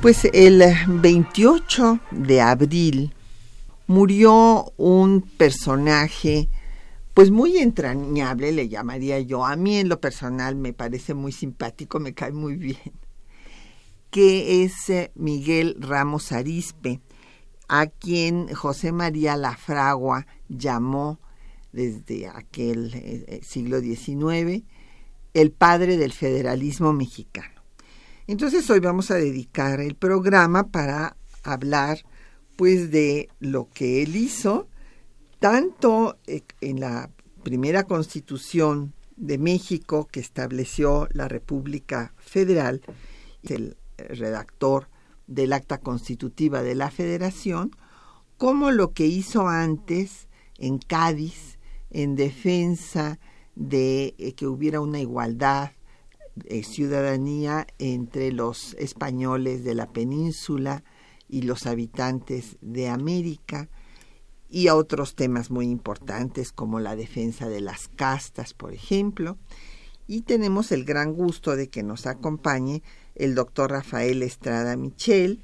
Pues el 28 de abril murió un personaje pues muy entrañable, le llamaría yo. A mí en lo personal me parece muy simpático, me cae muy bien, que es eh, Miguel Ramos Arispe, a quien José María Lafragua llamó desde aquel eh, eh, siglo XIX el padre del federalismo mexicano. Entonces hoy vamos a dedicar el programa para hablar pues de lo que él hizo, tanto eh, en la primera constitución de México que estableció la República Federal, el redactor del acta constitutiva de la Federación, como lo que hizo antes en Cádiz en defensa de eh, que hubiera una igualdad de ciudadanía entre los españoles de la península y los habitantes de América, y a otros temas muy importantes como la defensa de las castas, por ejemplo. Y tenemos el gran gusto de que nos acompañe el doctor Rafael Estrada Michel,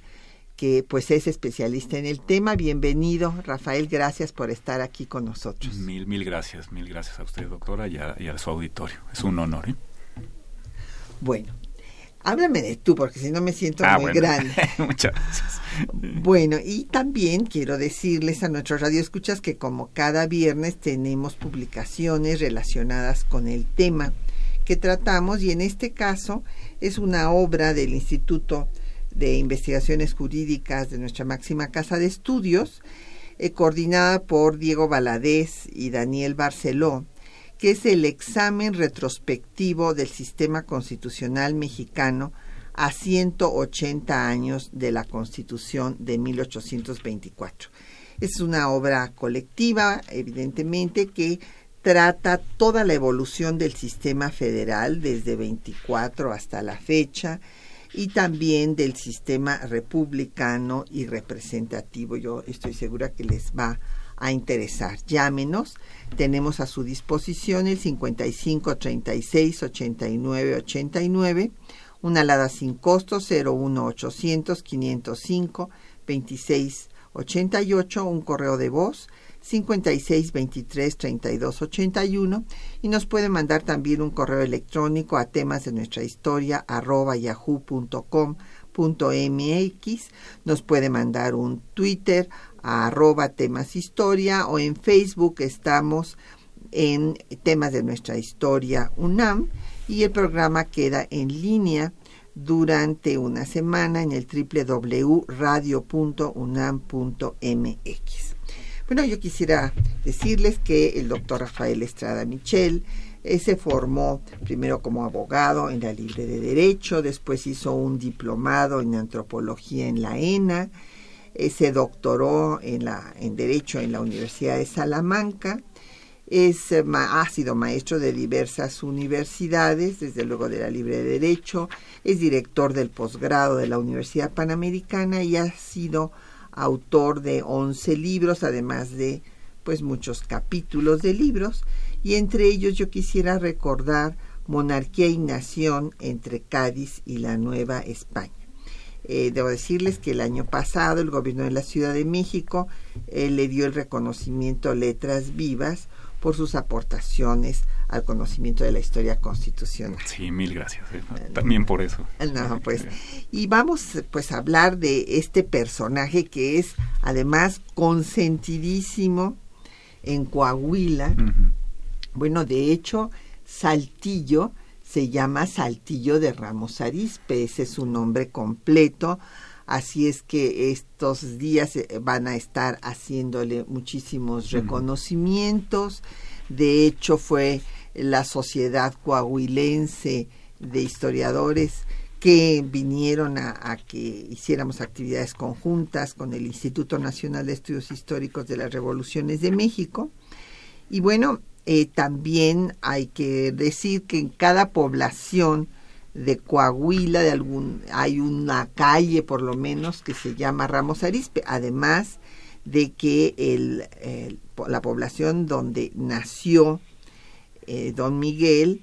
que pues es especialista en el tema. Bienvenido, Rafael, gracias por estar aquí con nosotros. Mil, mil gracias, mil gracias a usted, doctora, y a, su auditorio. Es un honor. ¿eh? Bueno, háblame de tú, porque si no me siento ah, muy grande. Muchas gracias. Bueno, y también quiero decirles a nuestros radioescuchas que como cada viernes tenemos publicaciones relacionadas con el tema que tratamos y en este caso es una obra del Instituto de Investigaciones Jurídicas de nuestra máxima casa de estudios, eh, coordinada por Diego Valadez y Daniel Barceló, que es el examen retrospectivo del sistema constitucional mexicano a 180 años de la Constitución de 1824. Es una obra colectiva, evidentemente, que trata toda la evolución del sistema federal desde 24 hasta la fecha y también del sistema republicano y representativo. Yo estoy segura que les va a interesar. Llámenos. Tenemos a su disposición el 55 36 89 89 una alada sin costo 01800 505 26 88, un correo de voz 56 23 32 81 y nos puede mandar también un correo electrónico a temas de nuestra historia arroba yahoo.com.mx nos puede mandar un Twitter a arroba temas historia o en Facebook estamos en temas de nuestra historia UNAM y el programa queda en línea durante una semana en el www.radio.unam.mx. Bueno, yo quisiera decirles que el doctor Rafael Estrada Michel eh, se formó primero como abogado en la Libre de Derecho, después hizo un diplomado en antropología en la ENA, se doctoró en, la, en Derecho en la Universidad de Salamanca, es, eh, ha sido maestro de diversas universidades, desde luego de la Libre de Derecho, es director del posgrado de la Universidad Panamericana y ha sido autor de 11 libros, además de pues muchos capítulos de libros, y entre ellos yo quisiera recordar Monarquía y Nación entre Cádiz y la Nueva España. Eh, debo decirles que el año pasado el gobierno de la Ciudad de México eh, le dio el reconocimiento Letras Vivas por sus aportaciones al conocimiento de la historia constitucional. Sí, mil gracias. Eh, también por eso. No, pues. Y vamos pues a hablar de este personaje que es además consentidísimo en Coahuila. Bueno, de hecho, Saltillo se llama Saltillo de Ramos Arispe, ese es su nombre completo, Así es que estos días eh, van a estar haciéndole muchísimos reconocimientos. De hecho, fue la Sociedad Coahuilense de Historiadores que vinieron a, que hiciéramos actividades conjuntas con el Instituto Nacional de Estudios Históricos de las Revoluciones de México. Y bueno, eh, también hay que decir que en cada población de Coahuila, de algún, hay una calle por lo menos que se llama Ramos Arispe, además de que el, la población donde nació eh, don Miguel,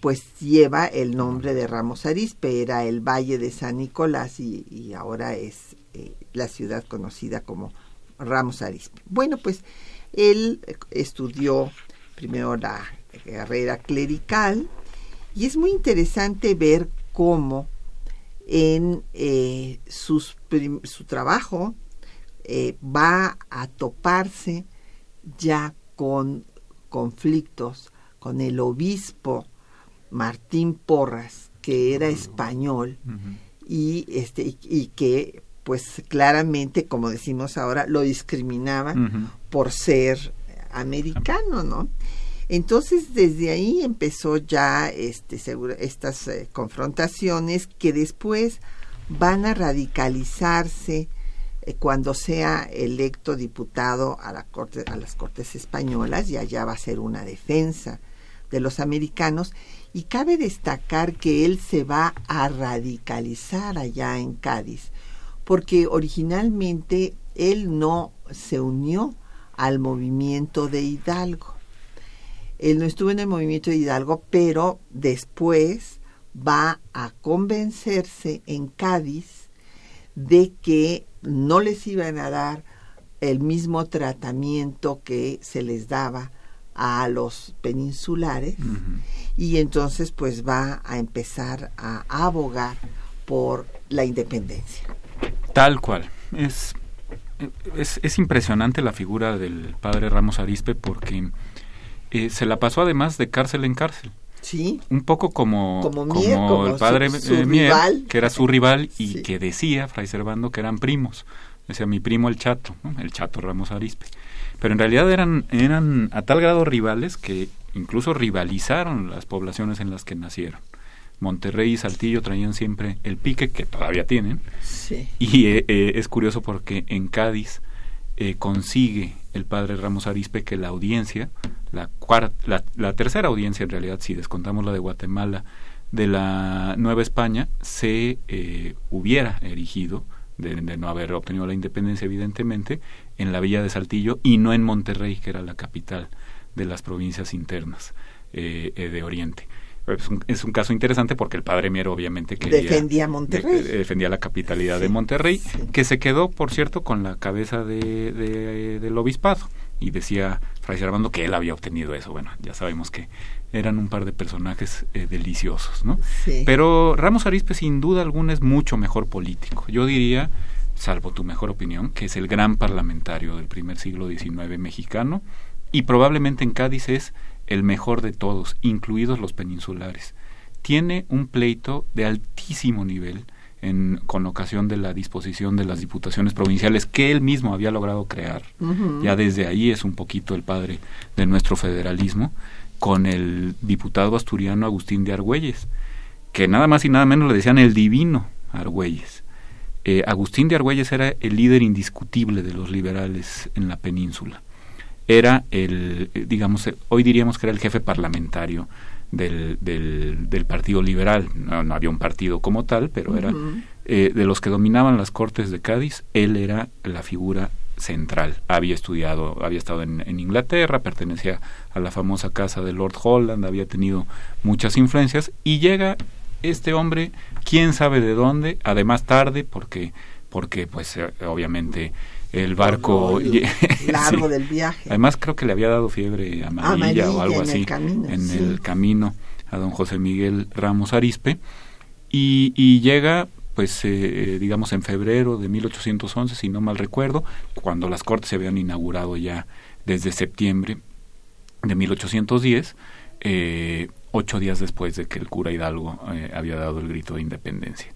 pues lleva el nombre de Ramos Arispe, era el Valle de San Nicolás y, ahora es eh, la ciudad conocida como Ramos Arispe. Bueno, pues él estudió primero la carrera clerical. Y es muy interesante ver cómo en eh, su trabajo eh, va a toparse ya con conflictos con el obispo Martín Porras, que era español y este y, que pues claramente, como decimos ahora, lo discriminaba por ser americano, ¿no? Entonces desde ahí empezó ya este estas eh, confrontaciones que después van a radicalizarse eh, cuando sea electo diputado a a las Cortes españolas y allá va a ser una defensa de los americanos y cabe destacar que él se va a radicalizar allá en Cádiz, porque originalmente él no se unió al movimiento de Hidalgo. Él no estuvo en el movimiento de Hidalgo, pero después va a convencerse en Cádiz de que no les iban a dar el mismo tratamiento que se les daba a los peninsulares y entonces pues va a empezar a abogar por la independencia. Tal cual. Es, es, impresionante la figura del padre Ramos Arispe porque eh, se la pasó además de cárcel en cárcel. Sí. Un poco como, como, el padre eh, Mier, que era su rival y que decía, Fray Servando, que eran primos. Decía mi primo el Chato, el Chato Ramos Arispe pero en realidad eran, eran a tal grado rivales que incluso rivalizaron las poblaciones en las que nacieron. Monterrey y Saltillo traían siempre el pique que todavía tienen. Y eh, eh, es curioso porque en Cádiz eh, consigue el padre Ramos Arispe que la audiencia, la, cuarta, la, tercera audiencia en realidad, si descontamos la de Guatemala, de la Nueva España, se hubiera erigido, de, de, no haber obtenido la independencia evidentemente, en la villa de Saltillo y no en Monterrey, que era la capital de las provincias internas eh, eh, de Oriente. Es un, caso interesante porque el padre Mier obviamente quería, defendía Monterrey. defendía la capitalidad de Monterrey, que se quedó, por cierto, con la cabeza de, del obispado. Y decía Fray Servando que él había obtenido eso. Bueno, ya sabemos que eran un par de personajes eh, deliciosos, ¿no? Pero Ramos Arispe sin duda alguna es mucho mejor político. Yo diría salvo tu mejor opinión, que es el gran parlamentario del primer siglo XIX mexicano, y probablemente en Cádiz es el mejor de todos, incluidos los peninsulares. Tiene un pleito de altísimo nivel en, con ocasión de la disposición de las diputaciones provinciales que él mismo había logrado crear. Ya desde ahí es un poquito el padre de nuestro federalismo, con el diputado asturiano Agustín de Argüelles, que nada más y nada menos le decían el divino Argüelles eh, Agustín de Argüelles era el líder indiscutible de los liberales en la península. Era el, eh, digamos, eh, hoy diríamos que era el jefe parlamentario del, del, Partido Liberal. No, había un partido como tal, pero era de los que dominaban las Cortes de Cádiz, él era la figura central. Había estudiado, había estado en, en, Inglaterra, pertenecía a la famosa casa de Lord Holland, había tenido muchas influencias y llega este hombre, quién sabe de dónde, además tarde, porque, porque pues eh, obviamente el barco largo del viaje. Además creo que le había dado fiebre amarilla, o algo así en el camino a don José Miguel Ramos Arispe y, y llega pues eh, digamos en febrero de 1811 si no mal recuerdo cuando las cortes se habían inaugurado ya desde septiembre de 1810 eh, ocho días después de que el cura Hidalgo eh, había dado el grito de independencia.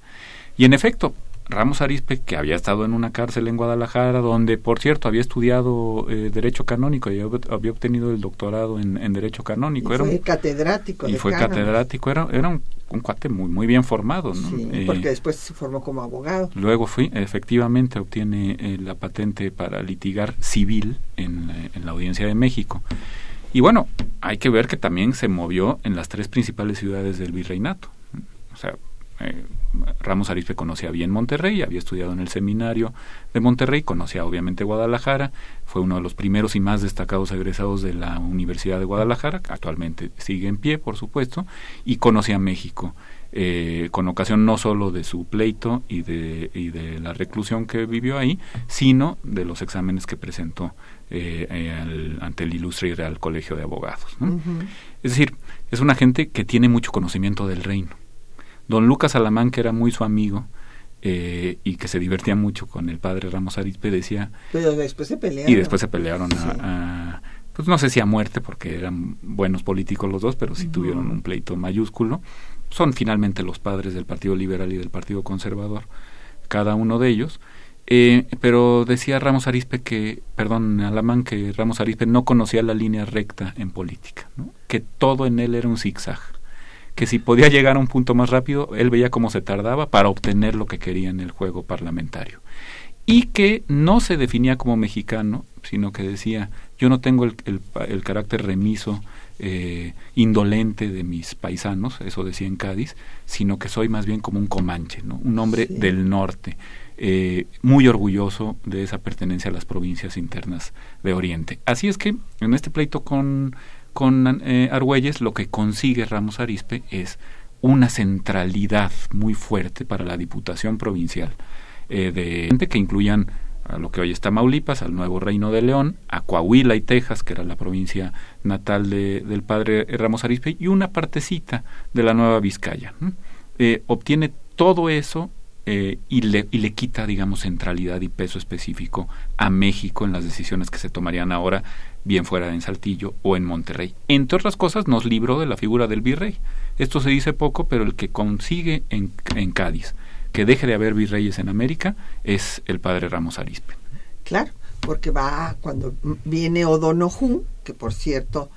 Y en efecto, Ramos Arispe, que había estado en una cárcel en Guadalajara, donde, por cierto, había estudiado eh, Derecho Canónico y había obtenido el doctorado en, Derecho Canónico. Y era fue catedrático. Y fue catedrático, era, era un, cuate muy, muy bien formado. ¿no? Sí, eh, porque después se formó como abogado. Luego fui, efectivamente, obtiene eh, la patente para litigar civil en, en la Audiencia de México. Y bueno, hay que ver que también se movió en las tres principales ciudades del virreinato. O sea, eh, Ramos Arispe conocía bien Monterrey, había estudiado en el seminario de Monterrey, conocía obviamente Guadalajara, fue uno de los primeros y más destacados egresados de la Universidad de Guadalajara, actualmente sigue en pie, por supuesto, y conocía México. Eh, con ocasión no solo de su pleito y de, y de la reclusión que vivió ahí, sino de los exámenes que presentó eh, ante el Ilustre y Real Colegio de Abogados. Es decir, es una gente que tiene mucho conocimiento del reino Don Lucas Alamán, que era muy su amigo eh, y que se divertía mucho con el padre Ramos Arizpe, decía... Pero después se pelearon. Y después se pelearon a, pues no sé si a muerte, porque eran buenos políticos los dos, pero sí tuvieron un pleito mayúsculo. Son finalmente los padres del Partido Liberal y del Partido Conservador, cada uno de ellos. Eh, pero decía Ramos Arispe que, perdón, Alamán, que Ramos Arispe no conocía la línea recta en política, ¿no? que todo en él era un zigzag que si podía llegar a un punto más rápido, él veía cómo se tardaba para obtener lo que quería en el juego parlamentario. Y que no se definía como mexicano, sino que decía, yo no tengo el, el, carácter remiso, eh, indolente de mis paisanos, eso decía en Cádiz, sino que soy más bien como un comanche, ¿no? un hombre del norte, eh, muy orgulloso de esa pertenencia a las provincias internas de Oriente. Así es que en este pleito con con eh, Argüelles lo que consigue Ramos Arispe es una centralidad muy fuerte para la Diputación Provincial eh, de gente que incluyan a lo que hoy está Maulipas, al nuevo Reino de León, a Coahuila y Texas, que era la provincia natal de, del padre Ramos Arispe, y una partecita de la Nueva Vizcaya. Eh, obtiene todo eso eh, y, le, y le quita, digamos, centralidad y peso específico a México en las decisiones que se tomarían ahora, bien fuera en Saltillo o en Monterrey. Entre otras cosas, nos libró de la figura del virrey. Esto se dice poco, pero el que consigue en, en Cádiz que deje de haber virreyes en América es el padre Ramos Arispe. Claro, porque va cuando viene O'Donoghue, que por cierto,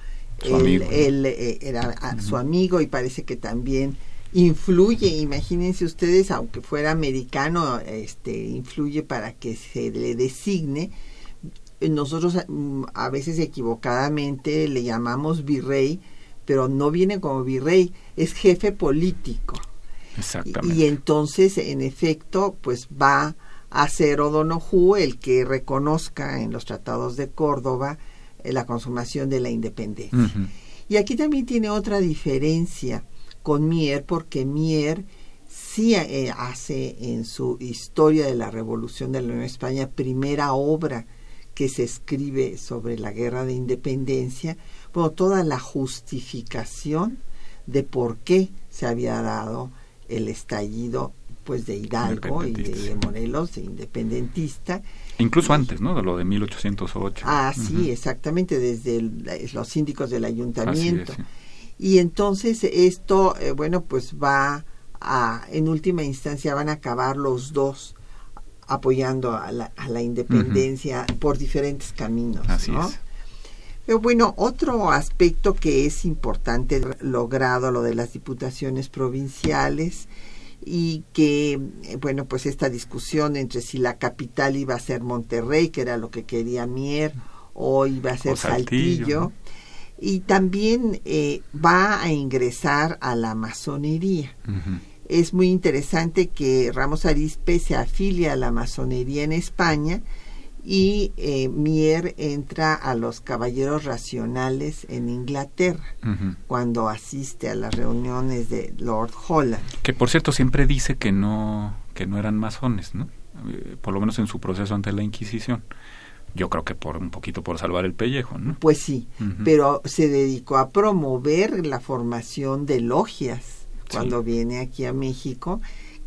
él, eh, era su amigo y parece que también influye, imagínense ustedes, aunque fuera americano, este, influye para que se le designe. Nosotros mm, a veces equivocadamente le llamamos virrey, pero no viene como virrey, es jefe político. Exactamente. Y, entonces, en efecto, pues va a ser O'Donoghue el que reconozca en los tratados de Córdoba eh, la consumación de la independencia. Y aquí también tiene otra diferencia con Mier porque Mier sí eh, hace en su historia de la Revolución de la Nueva España primera obra que se escribe sobre la guerra de independencia, bueno, toda la justificación de por qué se había dado el estallido pues de Hidalgo y de Morelos, de independentista. Incluso antes, ¿no? De lo de 1808. Ah, sí, exactamente, desde los síndicos del ayuntamiento. Y entonces esto, eh, bueno, pues va a, en última instancia van a acabar los dos apoyando a la, a la independencia por diferentes caminos. Así es. Pero bueno, otro aspecto que es importante logrado, lo de las diputaciones provinciales, y que, eh, bueno, pues esta discusión entre si la capital iba a ser Monterrey, que era lo que quería Mier, o iba a ser Saltillo y también eh, va a ingresar a la masonería. Es muy interesante que Ramos Arispe se afilia a la masonería en España y eh, Mier entra a los caballeros racionales en Inglaterra cuando asiste a las reuniones de Lord Holland. Que por cierto siempre dice que no que no eran masones, ¿no? Eh, por lo menos en su proceso ante la Inquisición yo creo que por un poquito por salvar el pellejo, ¿no? Pues sí, pero se dedicó a promover la formación de logias cuando viene aquí a México,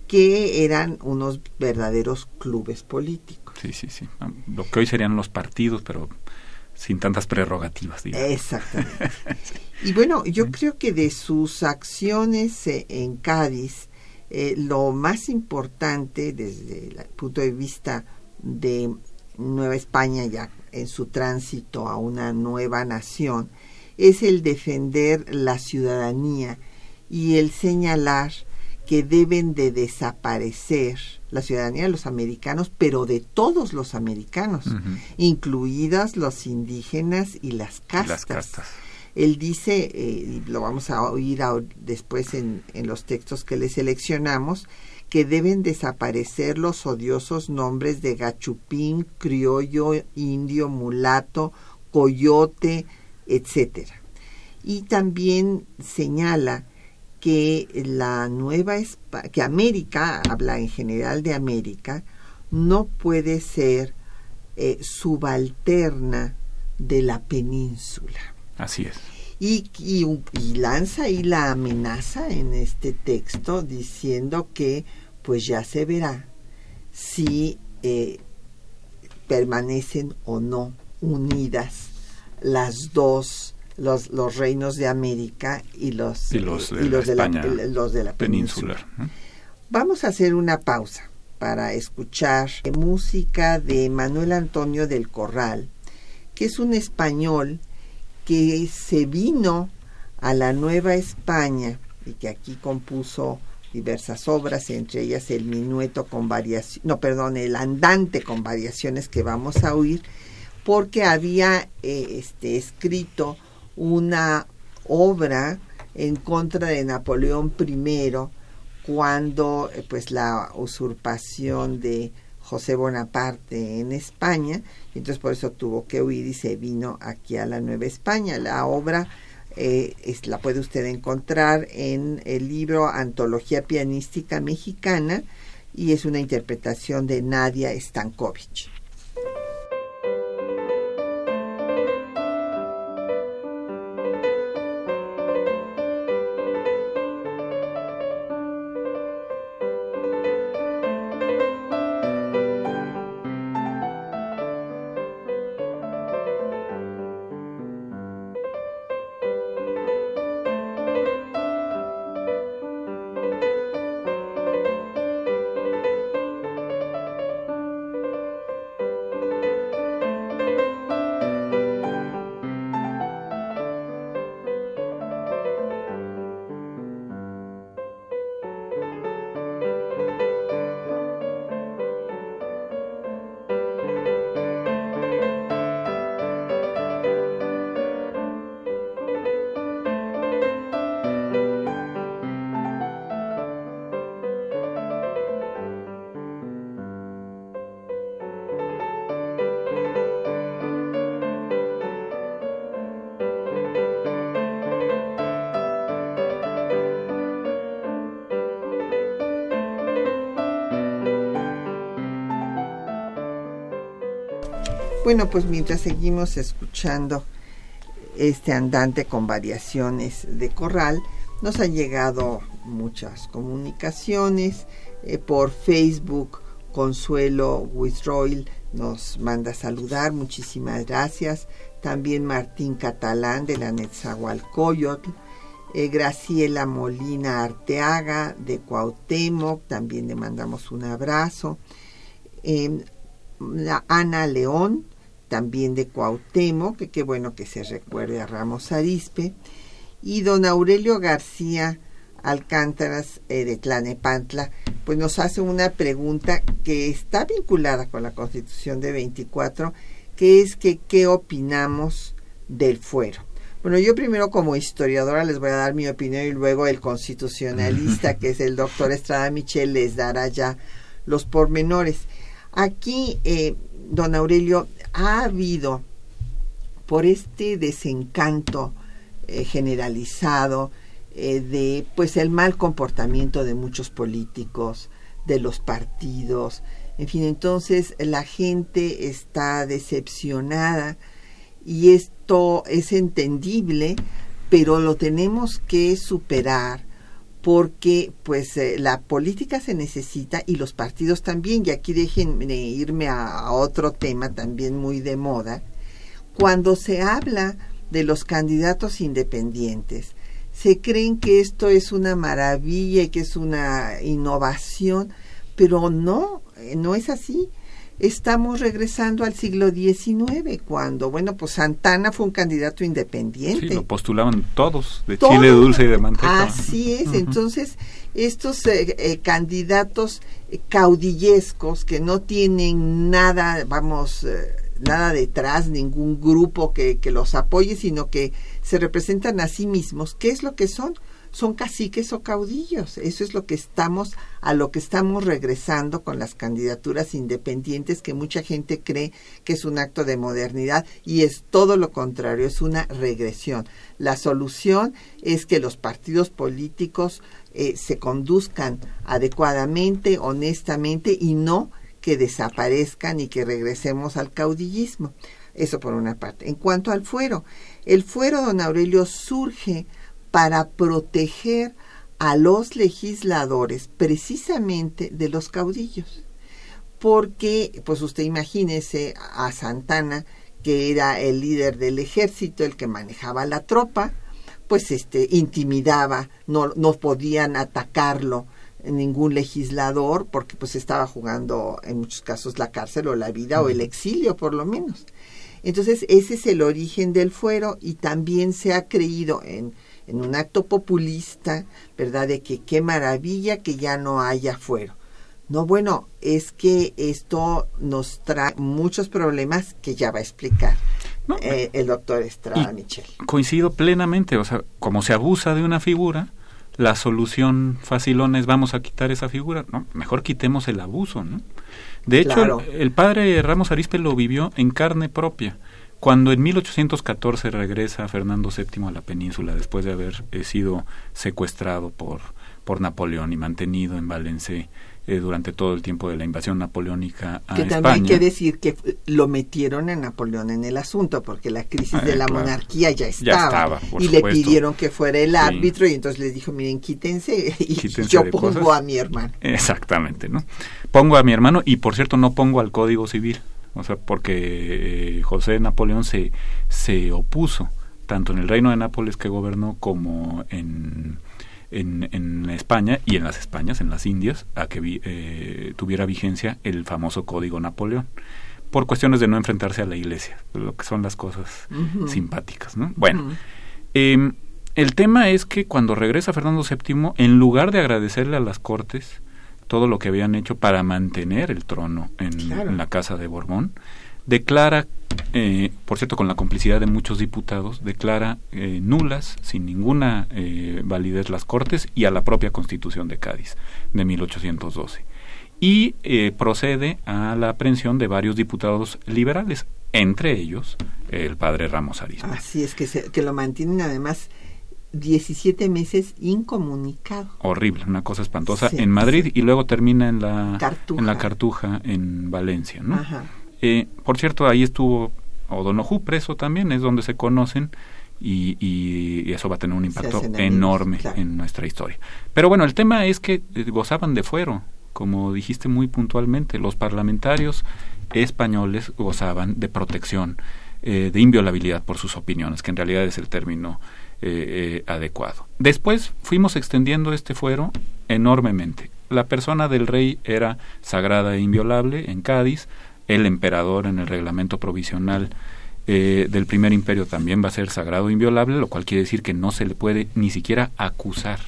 que eran unos verdaderos clubes políticos. Sí, sí, sí. Ah, lo que hoy serían los partidos, pero sin tantas prerrogativas. Digamos. Exactamente. Y bueno, yo creo que de sus acciones eh, en Cádiz, eh, lo más importante desde el punto de vista de Nueva España ya en su tránsito a una nueva nación es el defender la ciudadanía y el señalar que deben de desaparecer la ciudadanía de los americanos, pero de todos los americanos, incluidas los indígenas y las castas. Él dice, eh, y lo vamos a oír después en, en los textos que le seleccionamos, que deben desaparecer los odiosos nombres de gachupín, criollo, indio, mulato, coyote, etcétera. Y también señala que la nueva que América habla en general de América no puede ser eh, subalterna de la península. Así es. Y, y, lanza ahí la amenaza en este texto diciendo que pues ya se verá si eh, permanecen o no unidas las dos los, los reinos de América y los, los, de, la, península. Vamos a hacer una pausa para escuchar música de Manuel Antonio del Corral, que es un español que se vino a la Nueva España y que aquí compuso diversas obras, entre ellas el minueto con variaciones, no, perdón, el andante con variaciones que vamos a oír, porque había eh, este, escrito una obra en contra de Napoleón I cuando eh, pues la usurpación de José Bonaparte en España, entonces por eso tuvo que huir y se vino aquí a la Nueva España. La obra eh, es, la puede usted encontrar en el libro Antología Pianística Mexicana y es una interpretación de Nadia Stankovic. Bueno, pues mientras seguimos escuchando este andante con variaciones de corral, nos han llegado muchas comunicaciones eh, por Facebook. Consuelo Wisroil nos manda saludar, muchísimas gracias. También Martín Catalán de la Netzahualcoyotl. Eh, Graciela Molina Arteaga de Cuauhtémoc, también le mandamos un abrazo. Eh, Ana León también de Cuauhtémoc, que qué bueno que se recuerde a Ramos Arispe, y don Aurelio García Alcántaras eh, de Tlanepantla, pues nos hace una pregunta que está vinculada con la Constitución de 24, que es que qué opinamos del fuero. Bueno, yo primero como historiadora les voy a dar mi opinión y luego el constitucionalista, que es el doctor Estrada Michel, les dará ya los pormenores. Aquí, eh, don Aurelio, ha habido por este desencanto eh, generalizado eh, de pues el mal comportamiento de muchos políticos, de los partidos, en fin, entonces la gente está decepcionada y esto es entendible, pero lo tenemos que superar porque pues eh, la política se necesita y los partidos también, y aquí déjenme irme a, otro tema también muy de moda, cuando se habla de los candidatos independientes, se creen que esto es una maravilla y que es una innovación, pero no, eh, no es así. Estamos regresando al siglo XIX, cuando, bueno, pues Santana fue un candidato independiente. Sí, lo postulaban todos, de chile dulce y de manteca. Así es, entonces estos eh, eh, candidatos caudillescos que no tienen nada, vamos, nada detrás, ningún grupo que, que los apoye, sino que se representan a sí mismos. ¿Qué es lo que son? Son caciques o caudillos. Eso es lo que estamos, a lo que estamos regresando con las candidaturas independientes que mucha gente cree que es un acto de modernidad y es todo lo contrario, es una regresión. La solución es que los partidos políticos eh, se conduzcan adecuadamente, honestamente y no que desaparezcan y que regresemos al caudillismo. Eso por una parte. En cuanto al fuero, el fuero, don Aurelio, surge para proteger a los legisladores precisamente de los caudillos. Porque, pues usted imagínese a Santana, que era el líder del ejército, el que manejaba la tropa, pues este intimidaba, no, no podían atacarlo ningún legislador porque pues estaba jugando en muchos casos la cárcel o la vida o el exilio por lo menos. Entonces ese es el origen del fuero y también se ha creído en, en un acto populista, ¿verdad? De que qué maravilla que ya no haya fuero. No, bueno, es que esto nos trae muchos problemas que ya va a explicar eh, el doctor Estrada Michel. Coincido plenamente, o sea, como se abusa de una figura, la solución facilona es vamos a quitar esa figura. No, mejor quitemos el abuso, ¿no? De hecho, el, padre Ramos Arispe lo vivió en carne propia. Cuando en 1814 regresa Fernando VII a la península después de haber eh, sido secuestrado por, por Napoleón y mantenido en Valencia eh, durante todo el tiempo de la invasión napoleónica a que también hay que decir que lo metieron a Napoleón en el asunto porque la crisis ah, de la monarquía ya estaba, y le pidieron que fuera el árbitro y entonces les dijo miren quítense y yo pongo a mi hermano. Exactamente no pongo a mi hermano y por cierto no pongo al código civil o sea porque eh, José Napoleón se se opuso tanto en el reino de Nápoles que gobernó como en en, en, España y en las Españas, en las Indias, a que eh, tuviera vigencia el famoso Código Napoleón por cuestiones de no enfrentarse a la iglesia, lo que son las cosas simpáticas. ¿no? Bueno, em, el tema es que cuando regresa Fernando VII, en lugar de agradecerle a las cortes todo lo que habían hecho para mantener el trono en, en la casa de Borbón, declara eh, por cierto, con la complicidad de muchos diputados, declara eh, nulas, sin ninguna eh, validez, las Cortes y a la propia Constitución de Cádiz de 1812. Y procede a la aprehensión de varios diputados liberales, entre ellos el padre Ramos Arispe. Así es, que, que lo mantienen además 17 meses incomunicado. Horrible, una cosa espantosa en Madrid y luego termina en la en la Cartuja en Valencia, ¿no? Ajá. Eh, por cierto, ahí estuvo O'Donoghue preso también, es donde se conocen y, y, eso va a tener un impacto enorme en nuestra historia. Pero bueno, el tema es que eh, gozaban de fuero, como dijiste muy puntualmente, los parlamentarios españoles gozaban de protección, eh, de inviolabilidad por sus opiniones, que en realidad es el término eh, adecuado. Después fuimos extendiendo este fuero enormemente. La persona del rey era sagrada e inviolable en Cádiz, el emperador en el reglamento provisional eh, del primer imperio también va a ser sagrado e inviolable, lo cual quiere decir que no se le puede ni siquiera acusar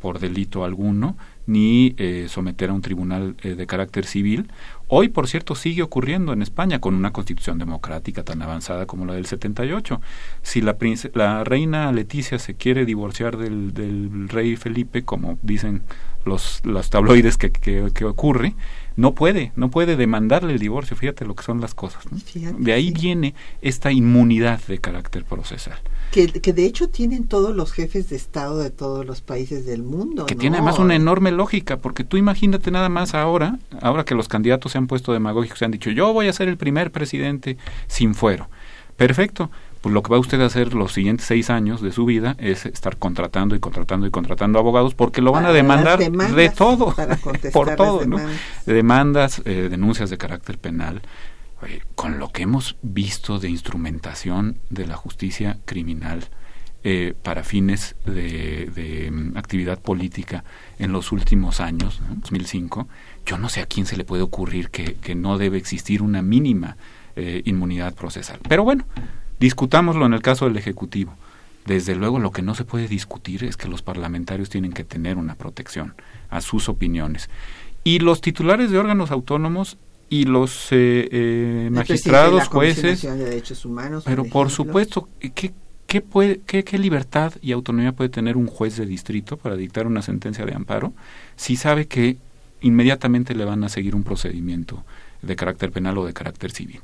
por delito alguno, ni eh, someter a un tribunal eh, de carácter civil. Hoy, por cierto, sigue ocurriendo en España con una constitución democrática tan avanzada como la del 78. Si la, la reina Leticia se quiere divorciar del, del rey Felipe, como dicen los, los tabloides que, que ocurre, no puede, no puede demandarle el divorcio, fíjate lo que son las cosas. De ahí viene esta inmunidad de carácter procesal. Que, que, de hecho tienen todos los jefes de Estado de todos los países del mundo. Que tiene además una enorme lógica, porque tú imagínate nada más ahora, ahora que los candidatos se han puesto demagógicos, se han dicho, yo voy a ser el primer presidente sin fuero. Perfecto, pues lo que va usted a hacer los siguientes seis años de su vida es estar contratando y contratando y contratando abogados porque lo van a demandar de todo, por todo, Demandas, eh, denuncias de carácter penal, con lo que hemos visto de instrumentación de la justicia criminal eh, para fines de, mm, actividad política en los últimos años, 2005, yo no sé a quién se le puede ocurrir que, no debe existir una mínima eh, inmunidad procesal. Pero bueno, discutámoslo en el caso del Ejecutivo. Desde luego lo que no se puede discutir es que los parlamentarios tienen que tener una protección a sus opinioes. Y los titulares de órganos autónomos y los eh, eh magistrados, jueces... De Derechos Humanos, pero por, supuesto, ¿qué, qué, puede, qué, ¿qué libertad y autonomía puede tener un juez de distrito para dictar una sentencia de amparo si sabe que inmediatamente le van a seguir un procedimiento de carácter penal o de carácter civil?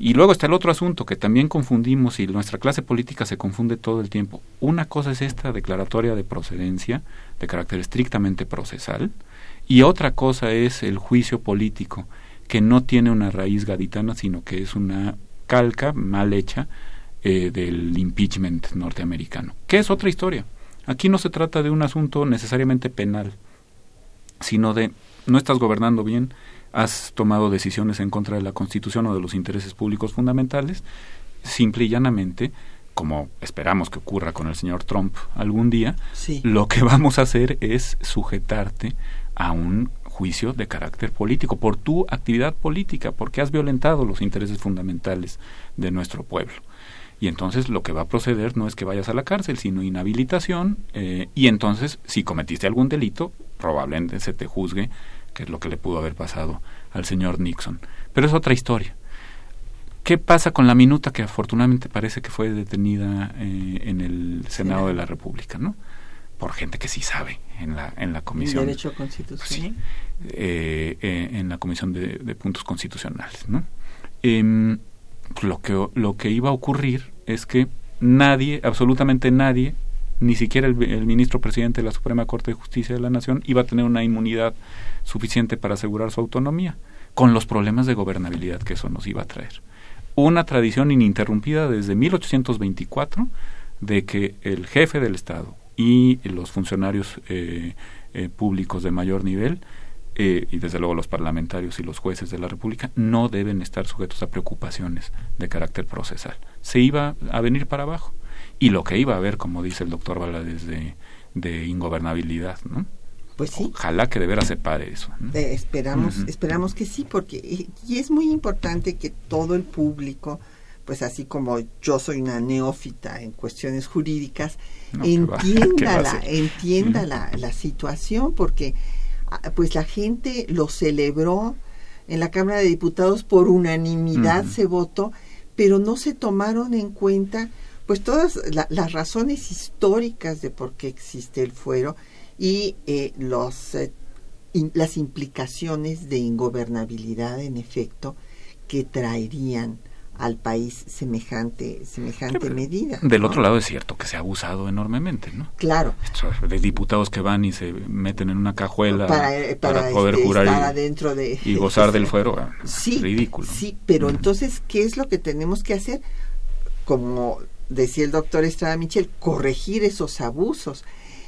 Y luego está el otro asunto que también confundimos y nuestra clase política se confunde todo el tiempo. Una cosa es esta declaratoria de procedencia de carácter estrictamente procesal y otra cosa es el juicio político que no tiene una raíz gaditana sino que es una calca mal hecha eh, del impeachment norteamericano, que es otra historia. Aquí no se trata de un asunto necesariamente penal, sino de no estás gobernando bien, has tomado decisiones en contra de la Constitución o de los intereses públicos fundamentales, simple y llanamente, como esperamos que ocurra con el señor Trump algún día, lo que vamos a hacer es sujetarte a un juicio de carácter político por tu actividad política, porque has violentado los intereses fundamentales de nuestro pueblo. Y entonces lo que va a proceder no es que vayas a la cárcel, sino inhabilitación, eh, y entonces si cometiste algún delito, probablemente se te juzgue que es lo que le pudo haber pasado al señor Nixon. Pero es otra historia. ¿Qué pasa con la minuta que afortunadamente parece que fue detenida eh, en el Senado de la República, ¿no? Por gente que sí sabe en la en la comisión. Derecho constitucional. Sí, eh, eh, en la comisión de, puntos constitucionales, ¿no? Em, lo que lo que iba a ocurrir es que nadie, absolutamente nadie, ni siquiera el, ministro presidente de la Suprema Corte de Justicia de la Nación iba a tener una inmunidad suficiente para asegurar su autonomía, con los problemas de gobernabilidad que eso nos iba a traer. Una tradición ininterrumpida desde 1824 de que el jefe del Estado y los funcionarios eh, eh, públicos de mayor nivel eh, y desde luego los parlamentarios y los jueces de la República no deben estar sujetos a preocupaciones de carácter procesal. Se iba a venir para abajo y lo que iba a haber, como dice el doctor Valadez, de, de ingobernabilidad, ¿no? Pues sí. Ojalá que de veras se pare eso. Eh, esperamos, esperamos que sí, porque y es muy importante que todo el público, pues así como yo soy una neófita en cuestiones jurídicas, entienda, la, entienda la, la situación, porque ah, pues la gente lo celebró en la Cámara de Diputados por unanimidad se votó, pero no se tomaron en cuenta pues todas las razones históricas de por qué existe el fuero y eh, los, eh, las implicaciones de ingobernabilidad, en efecto, que traerían al país semejante semejante medida. Del otro lado es cierto que se ha abusado enormemente, ¿no? Claro. De diputados que van y se meten en una cajuela para, eh, poder este, jurar y, de, y gozar del fuero. Ah, sí, ridículo. Sí, pero entonces, ¿qué es lo que tenemos que hacer? Como decía el doctor Estrada Michel, corregir esos abusos.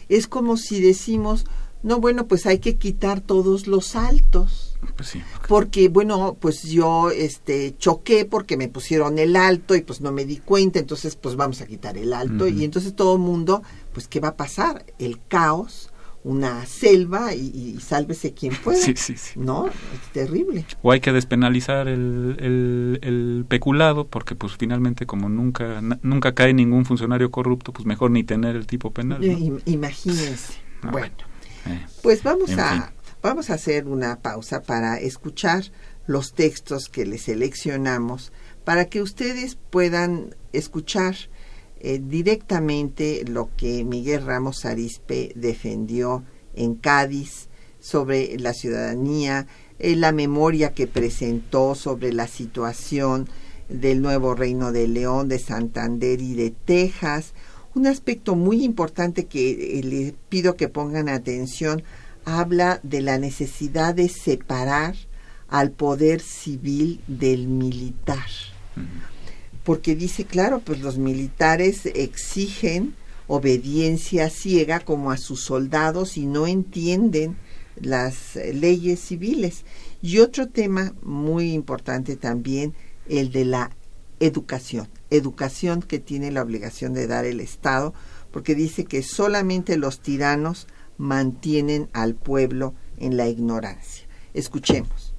Es como si decimos, no, bueno, pues hay que quitar todos los altos. Pues porque bueno, pues yo este choqué porque me pusieron el alto y pues no me di cuenta, entonces pues vamos a quitar el alto y entonces todo el mundo, pues ¿qué va a pasar? El caos una selva y, sálvese quien pueda. Sí, sí, sí. No, es terrible. O hay que despenalizar el, el, peculado, porque pues finalmente como nunca nunca cae ningún funcionario corrupto, pues mejor ni tener el tipo penal. Imagínense. Ah, bueno, eh, pues vamos a, vamos a hacer una pausa para escuchar los textos que les seleccionamos para que ustedes puedan escuchar eh, directamente lo que Miguel Ramos Arispe defendió en Cádiz sobre la ciudadanía, eh, la memoria que presentó sobre la situación del nuevo reino de León, de Santander y de Texas. Un aspecto muy importante que eh, les pido que pongan atención habla de la necesidad de separar al poder civil del militar. Porque dice, claro, pues los militares exigen obediencia ciega como a sus soldados y no entienden las leyes civiles. Y otro tema muy importante también, el de la educación, educación que tiene la obligación de dar el Estado, porque dice que solamente los tiranos mantienen al pueblo en la ignorancia. Escuchemos.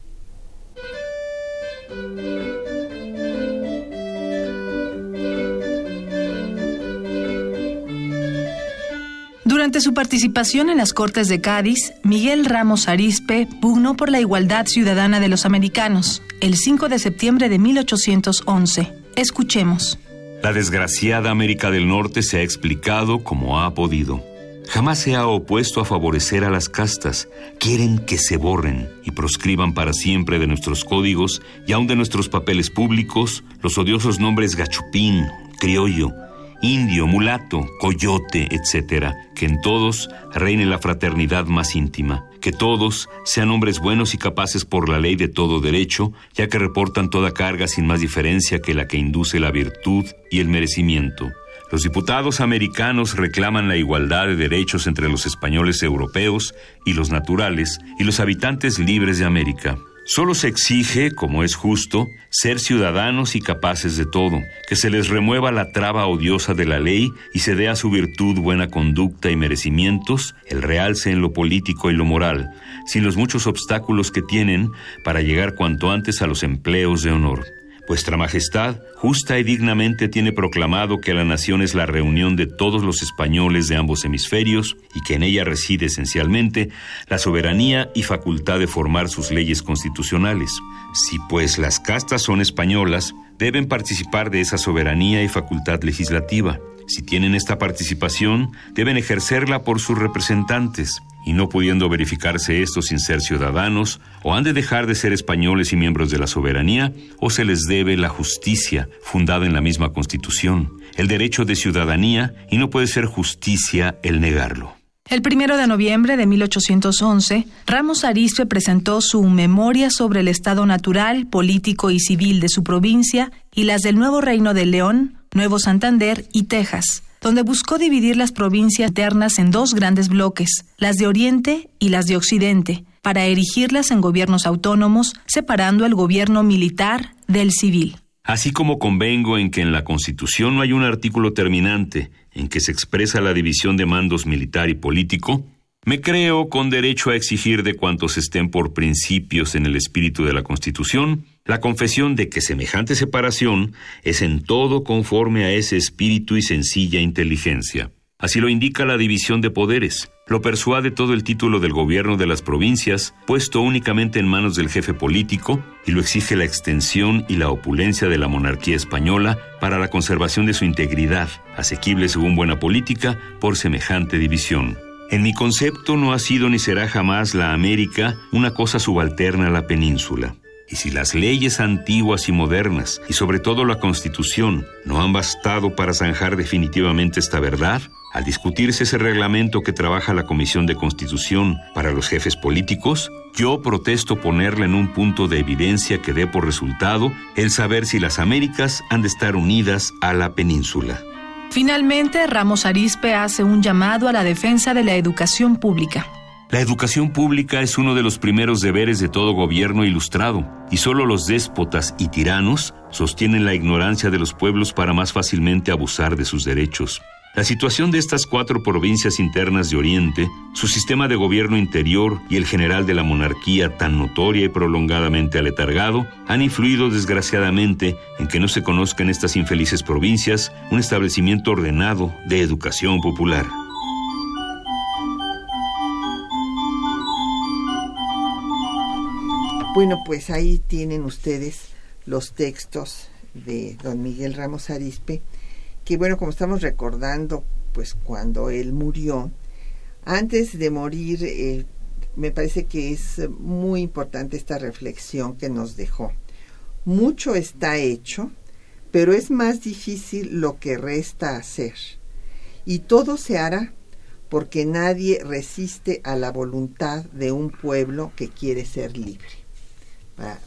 Durante su participación en las Cortes de Cádiz, Miguel Ramos Arispe pugnó por la igualdad ciudadana de los americanos el 5 de septiembre de 1811. Escuchemos. La desgraciada América del Norte se ha explicado como ha podido. Jamás se ha opuesto a favorecer a las castas. Quieren que se borren y proscriban para siempre de nuestros códigos y aun de nuestros papeles públicos los odiosos nombres gachupín, criollo, indio, mulato, coyote, etc., que en todos reine la fraternidad más íntima, que todos sean hombres buenos y capaces por la ley de todo derecho, ya que reportan toda carga sin más diferencia que la que induce la virtud y el merecimiento. Los diputados americanos reclaman la igualdad de derechos entre los españoles europeos y los naturales y los habitantes libres de América. Solo se exige, como es justo, ser ciudadanos y capaces de todo, que se les remueva la traba odiosa de la ley y se dé a su virtud buena conducta y merecimientos, el realce en lo político y lo moral, sin los muchos obstáculos que tienen para llegar cuanto antes a los empleos de honor. Vuestra Majestad, justa y dignamente tiene proclamado que la nación es la reunión de todos los españoles de ambos hemisferios y que en ella reside esencialmente la soberanía y facultad de formar sus leyes constitucionales. Si pues las castas son españolas, deben participar de esa soberanía y facultad legislativa. Si tienen esta participación, deben ejercerla por sus representantes, y no pudiendo verificarse esto sin ser ciudadanos, o han de dejar de ser españoles y miembros de la soberanía, o se les debe la justicia, fundada en la misma Constitución, el derecho de ciudadanía, y no puede ser justicia el negarlo. El primero de noviembre de 1811, Ramos Arispe presentó su memoria sobre el estado natural, político y civil de su provincia y las del nuevo Reino de León, Nuevo Santander y Texas, donde buscó dividir las provincias eternas en dos grandes bloques, las de Oriente y las de Occidente, para erigirlas en gobiernos autónomos, separando el gobierno militar del civil. Así como convengo en que en la Constitución no hay un artículo terminante en que se expresa la división de mandos militar y político, me creo con derecho a exigir de cuantos estén por principios en el espíritu de la Constitución la confesión de que semejante separación es en todo conforme a ese espíritu y sencilla inteligencia. Así lo indica la división de poderes. Lo persuade todo el título del gobierno de las provincias, puesto únicamente en manos del jefe político, y lo exige la extensión y la opulencia de la monarquía española para la conservación de su integridad, asequible según buena política, por semejante división. En mi concepto no ha sido ni será jamás la América una cosa subalterna a la península. Y si las leyes antiguas y modernas, y sobre todo la Constitución, no han bastado para zanjar definitivamente esta verdad, al discutirse ese reglamento que trabaja la Comisión de Constitución para los jefes políticos, yo protesto ponerle en un punto de evidencia que dé por resultado el saber si las Américas han de estar unidas a la península. Finalmente, Ramos Arispe hace un llamado a la defensa de la educación pública. La educación pública es uno de los primeros deberes de todo gobierno ilustrado, y solo los déspotas y tiranos sostienen la ignorancia de los pueblos para más fácilmente abusar de sus derechos. La situación de estas cuatro provincias internas de Oriente, su sistema de gobierno interior y el general de la monarquía tan notoria y prolongadamente aletargado han influido desgraciadamente en que no se conozca en estas infelices provincias un establecimiento ordenado de educación popular. Bueno, pues ahí tienen ustedes los textos de don Miguel Ramos Arispe que bueno, como estamos recordando, pues cuando él murió, antes de morir, eh, me parece que es muy importante esta reflexión que nos dejó. Mucho está hecho, pero es más difícil lo que resta hacer. Y todo se hará porque nadie resiste a la voluntad de un pueblo que quiere ser libre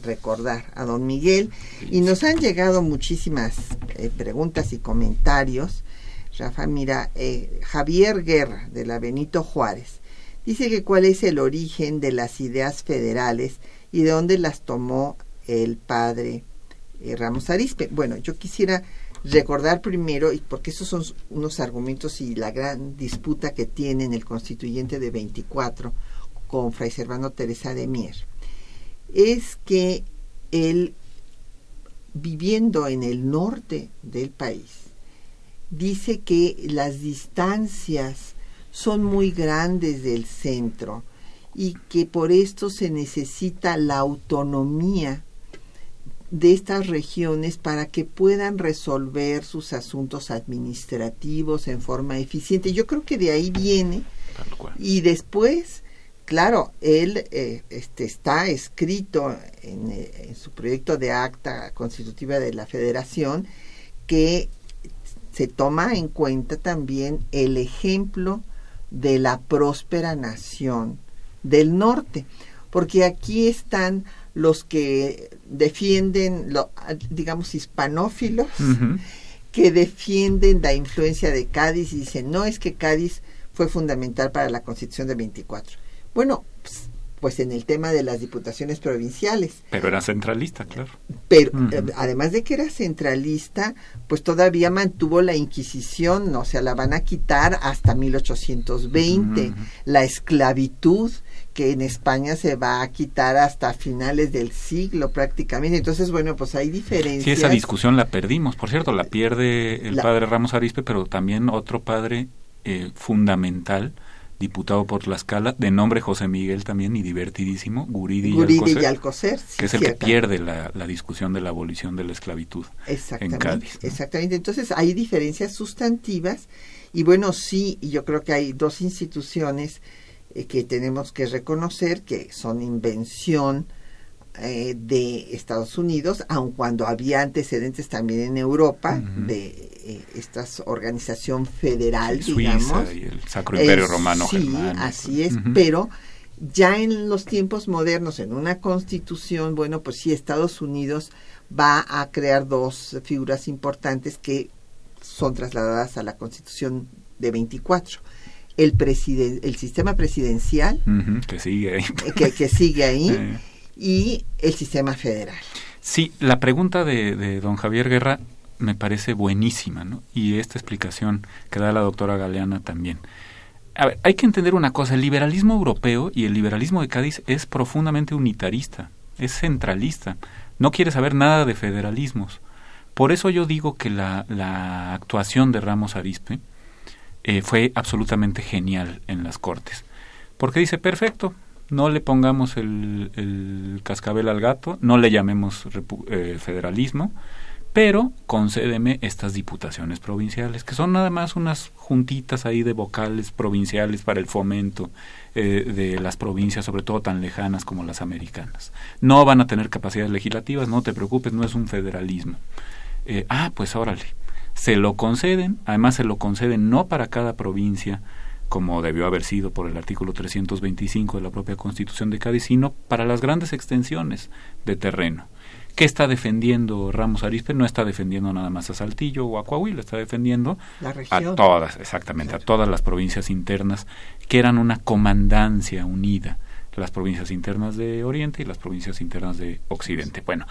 recordar a don Miguel. Y nos han llegado muchísimas eh, preguntas y comentarios. Rafa, mira, eh, Javier Guerra, de la Benito Juárez, dice que cuál es el origen de las ideas federales y de dónde las tomó el padre eh, Ramos Arispe. Bueno, yo quisiera recordar primero, y porque esos son unos argumentos y la gran disputa que tiene el constituyente de 24 con Fray Servando Teresa de Mier, es que él, viviendo en el norte del país, dice que las distancias son muy grandes del centro y que por esto se necesita la autonomía de estas regiones para que puedan resolver sus asuntos administrativos en forma eficiente. Yo creo que de ahí viene y después, claro, él eh, este, está escrito en, eh, en su proyecto de acta constitutiva de la Federación que se toma en cuenta también el ejemplo de la próspera nación del norte, porque aquí están los que defienden, lo, digamos, hispanófilos, que defienden la influencia de Cádiz y dicen, no es que Cádiz fue fundamental para la constitución de 24. Bueno, pues, pues en el tema de las diputaciones provinciales. Pero era centralista, claro. Pero eh, además de que era centralista, pues todavía mantuvo la Inquisición, o sea, la van a quitar hasta 1820, la esclavitud que en España se va a quitar hasta finales del siglo prácticamente. Entonces, bueno, pues hay diferencias. Sí, esa discusión la perdimos. Por cierto, la pierde el padre Ramos Arispe, pero también otro padre eh, fundamental diputado por Tlaxcala, de nombre José Miguel también y divertidísimo, Guridi, y Alcocer, que es el que pierde la, discusión de la abolición de la esclavitud en Cádiz. Exactamente, entonces hay diferencias sustantivas y bueno, sí, yo creo que hay dos instituciones eh, que tenemos que reconocer que son invención eh, de Estados Unidos, aun cuando había antecedentes también en Europa de eh, esta organización federal, digamos. y el Sacro Imperio Romano. Sí, así es, pero ya en los tiempos modernos, en una constitución, bueno, pues sí, Estados Unidos va a crear dos figuras importantes que son trasladadas a la constitución de 24 el el sistema presidencial que sigue ahí. que, sigue ahí y el sistema federal. Sí, la pregunta de, de don Javier Guerra me parece buenísima, ¿no? Y esta explicación que da la doctora Galeana también. A ver, hay que entender una cosa, el liberalismo europeo y el liberalismo de Cádiz es profundamente unitarista, es centralista, no quiere saber nada de federalismos. Por eso yo digo que la, actuación de Ramos Arispe eh, fue absolutamente genial en las Cortes. Porque dice, perfecto, no le pongamos el, cascabel al gato, no le llamemos eh, federalismo, pero concédeme estas diputaciones provinciales, que son nada más unas juntitas ahí de vocales provinciales para el fomento eh, de las provincias, sobre todo tan lejanas como las americanas. No van a tener capacidades legislativas, no te preocupes, no es un federalismo. Eh, ah, pues órale, se lo conceden, además se lo conceden no para cada provincia, como debió haber sido por el artículo 325 de la propia Constitución de Cádiz, sino para las grandes extensiones de terreno. ¿Qué está defendiendo Ramos Arispe? No está defendiendo nada más a Saltillo o a Coahuila, está defendiendo a todas, exactamente, a todas las provincias internas que eran una comandancia unida, las provincias internas de Oriente y las provincias internas de Occidente. Bueno,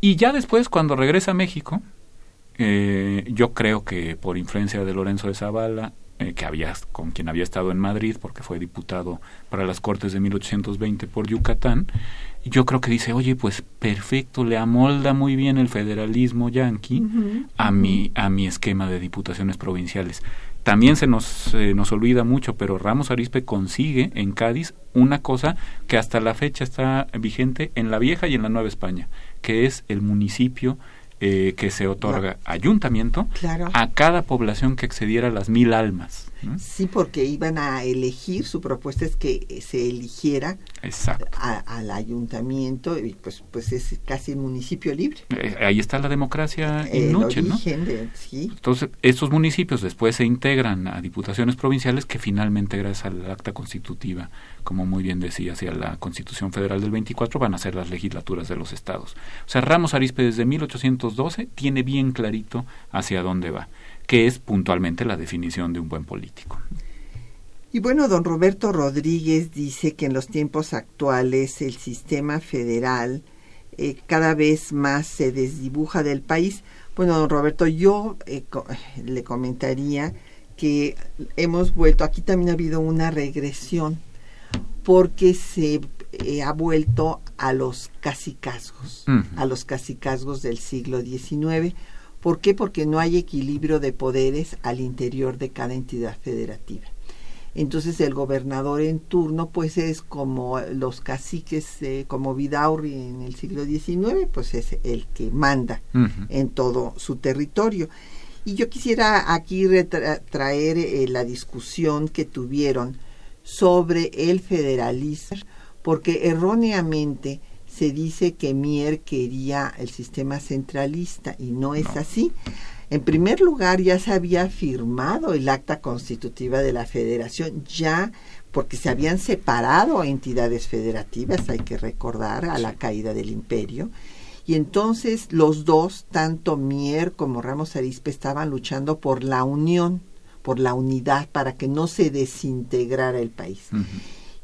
y ya después, cuando regresa a México, eh, yo creo que por influencia de Lorenzo de Zavala eh, que había, con quien había estado en Madrid, porque fue diputado para las Cortes de 1820 por Yucatán, yo creo que dice, oye, pues perfecto, le amolda muy bien el federalismo yanqui a, mi, a mi esquema de diputaciones provinciales. También se nos, nos olvida mucho, pero Ramos Arispe consigue en Cádiz una cosa que hasta la fecha está vigente en la vieja y en la nueva España, que es el municipio eh, que se otorga ayuntamiento a cada población que excediera las mil almas. Sí, porque iban a elegir, su propuesta es que se eligiera al ayuntamiento y pues, pues es casi un municipio libre. Eh, ahí está la democracia en noche, ¿no? Entonces, estos municipios después se integran a diputaciones provinciales que finalmente, gracias al acta constitutiva, como muy bien decía, hacia la Constitución Federal del 24, van a ser las legislaturas de los estados. O sea, Ramos Arispe desde 1812 tiene bien clarito hacia dónde va que es puntualmente la definición de un buen político. Y bueno, don Roberto Rodríguez dice que en los tiempos actuales el sistema federal eh, cada vez más se desdibuja del país Bueno, don Roberto, yo eh, le comentaría que hemos vuelto, aquí también ha habido una regresión, porque se eh, ha vuelto a los casicazgos, a los casicazgos del siglo XIX. ¿Por qué? Porque no hay equilibrio de poderes al interior de cada entidad federativa. Entonces el gobernador en turno pues es como los caciques, eh, como Vidaurri en el siglo XIX, pues es el que manda en todo su territorio. Y yo quisiera aquí traer eh, la discusión que tuvieron sobre el federalismo, porque erróneamente se dice que Mier quería el sistema centralista y no es así. En primer lugar, ya se había firmado el acta constitutiva de la federación, ya porque se habían separado entidades federativas, hay que recordar, a la caída del imperio. Y entonces los dos, tanto Mier como Ramos Arispe, estaban luchando por la unión, por la unidad, para que no se desintegrara el país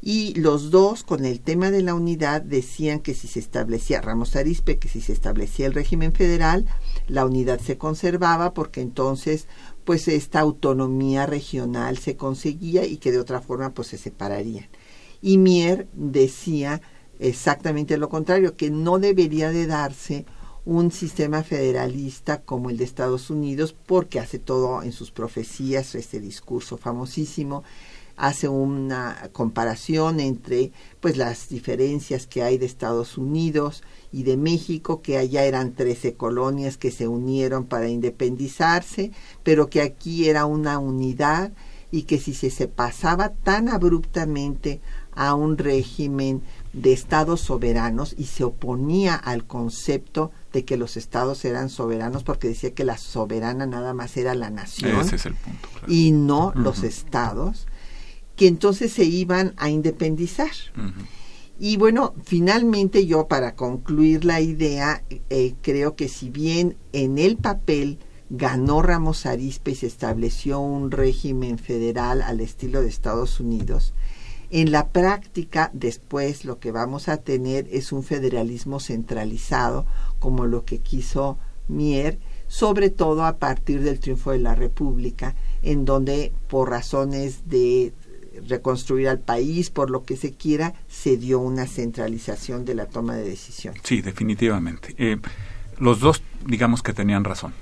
y los dos con el tema de la unidad decían que si se establecía Ramos Arispe que si se establecía el régimen federal la unidad se conservaba porque entonces pues esta autonomía regional se conseguía y que de otra forma pues se separarían. Y Mier decía exactamente lo contrario que no debería de darse un sistema federalista como el de Estados Unidos porque hace todo en sus profecías este discurso famosísimo hace una comparación entre pues las diferencias que hay de Estados Unidos y de México, que allá eran 13 colonias que se unieron para independizarse, pero que aquí era una unidad y que si se, pasaba tan abruptamente a un régimen de estados soberanos y se oponía al concepto de que los estados eran soberanos porque decía que la soberana nada más era la nación y no los estados que entonces se iban a independizar. Y bueno, finalmente yo para concluir la idea, eh, creo que si bien en el papel ganó Ramos Arispe y se estableció un régimen federal al estilo de Estados Unidos, en la práctica después lo que vamos a tener es un federalismo centralizado como lo que quiso Mier, sobre todo a partir del triunfo de la República, en donde por razones de reconstruir al país, por lo que se quiera, se dio una centralización de la toma de decisión. Sí, definitivamente. Eh, los dos, digamos que tenían razón.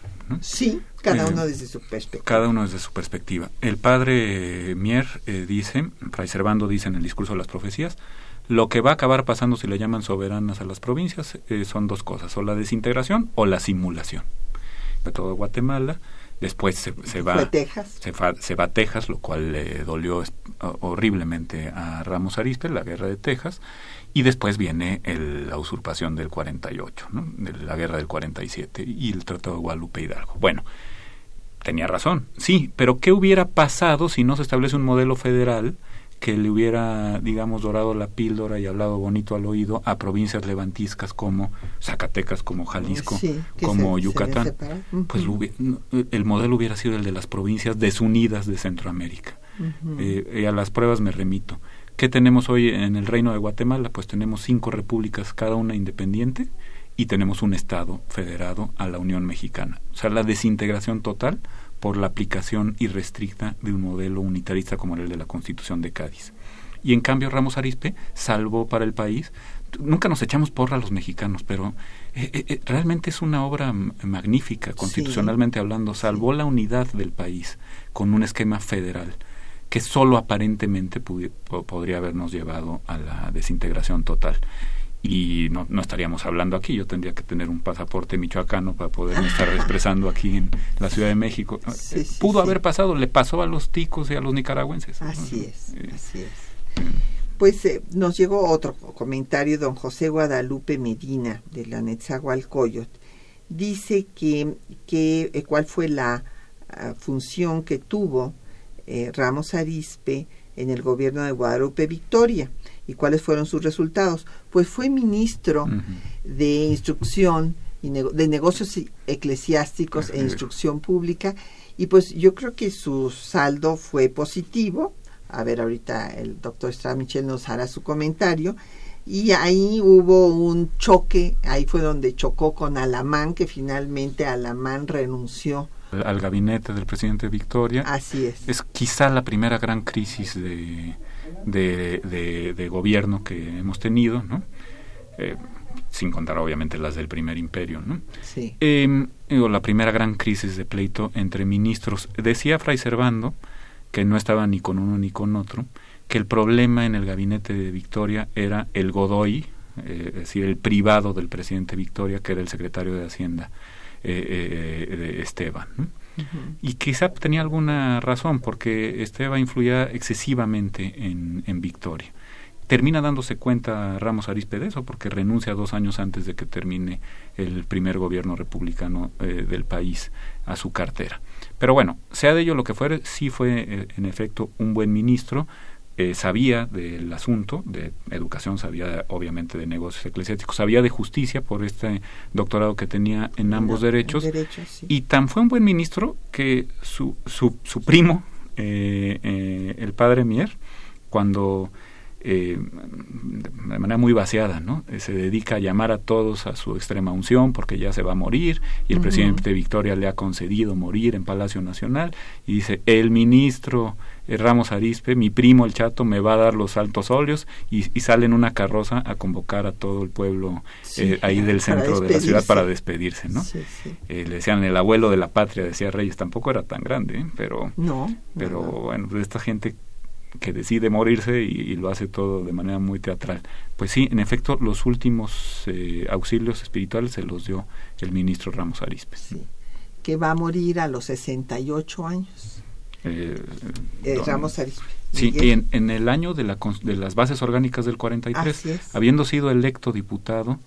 Sí, cada eh, uno desde su perspectiva. Cada uno desde su perspectiva. El padre Mier eh, dice, Fray Servando dice en el discurso de las profecías, lo que va a acabar pasando si le llaman soberanas a las provincias son dos cosas, o la desintegración o la simulación. De todo Guatemala, Después se, va, Se, va a Texas, lo cual le dolió horriblemente a Ramos Arispe, la guerra de Texas. Y después viene la usurpación del 48, ¿no? de la guerra del 47 y el Tratado de Guadalupe Hidalgo. Bueno, tenía razón, sí, pero ¿qué hubiera pasado si no se establece un modelo federal que le hubiera, digamos, dorado la píldora y hablado bonito al oído a provincias levantiscas como Zacatecas, como Jalisco, como Yucatán, pues el modelo hubiera sido el de las provincias desunidas de Centroamérica. Eh, y a las pruebas me remito. ¿Qué tenemos hoy en el Reino de Guatemala? Pues tenemos cinco repúblicas, cada una independiente, y tenemos un Estado federado a la Unión Mexicana. O sea, la desintegración total por la aplicación irrestricta de un modelo unitarista como el de la Constitución de Cádiz. Y en cambio Ramos Arispe salvó para el país. Nunca nos echamos porra a los mexicanos, pero eh, eh, eh, realmente es una obra magnífica, constitucionalmente hablando. Salvó la unidad del país con un esquema federal que solo aparentemente podría habernos llevado a la desintegración total y no, no, estaríamos hablando aquí. Yo tendría que tener un pasaporte michoacano para poder estar expresando aquí en la Ciudad de México. Eh, pudo haber pasado, le pasó a los ticos y a los nicaragüenses. Así es, eh, así es. Pues eh, nos llegó otro comentario, don José Guadalupe Medina, de la Netzahualcoyot. Dice que, que cuál fue la ah, función que tuvo Ramos Arispe en el gobierno de Guadalupe Victoria ¿Y cuáles fueron sus resultados? Pues fue ministro de instrucción y de negocios eclesiásticos e instrucción pública y pues yo creo que su saldo fue positivo. A ver, ahorita el doctor Estrada Michel nos hará su comentario. y ahí hubo un choque, ahí fue donde chocó con Alamán, que finalmente Alamán renunció. Al gabinete del presidente Victoria. Así es. Es quizá la primera gran crisis de, de, de, gobierno que hemos tenido, ¿no? Eh, sin contar obviamente las del primer imperio, ¿no? Sí. Eh, la primera gran crisis de pleito entre ministros. Decía Fray Servando, que no estaba ni con uno ni con otro, que el problema en el gabinete de Victoria era el Godoy, eh, es decir, el privado del presidente Victoria, que era el secretario de Hacienda, eh, eh, de Esteban. Y quizá tenía alguna razón, porque Esteban influía excesivamente en, en Victoria. Termina dándose cuenta Ramos Arizpe de eso porque renuncia dos años antes de que termine el primer gobierno republicano del país a su cartera. Pero bueno, sea de ello lo que fuere, sí fue en efecto un buen ministro, eh, sabía del asunto de educación, sabía obviamente de negocios eclesiásticos, sabía de justicia por este doctorado que tenía en ambos derechos, y tan fue un buen ministro que su, su, su primo, eh, eh, el padre Mier, cuando de manera muy vaciada, ¿no? se dedica a llamar a todos a su extrema unción porque ya se va a morir y el presidente Victoria le ha concedido morir en Palacio Nacional y dice, el ministro eh, Ramos Arispe, mi primo el Chato, me va a dar los altos óleos y, sale en una carroza a convocar a todo el pueblo eh, ahí del centro de la ciudad para despedirse, ¿no? Eh, le decían el abuelo de la patria, decía Reyes, tampoco era tan grande, pero, no, pero bueno, de esta gente que decide morirse y, lo hace todo de manera muy teatral. Pues sí, en efecto, los últimos auxilios espirituales se los dio el ministro Ramos Arispe. que va a morir a los 68 años. Eh, eh, Ramos Sí, y en, el año de, la, de las bases orgánicas del 43, habiendo sido electo diputado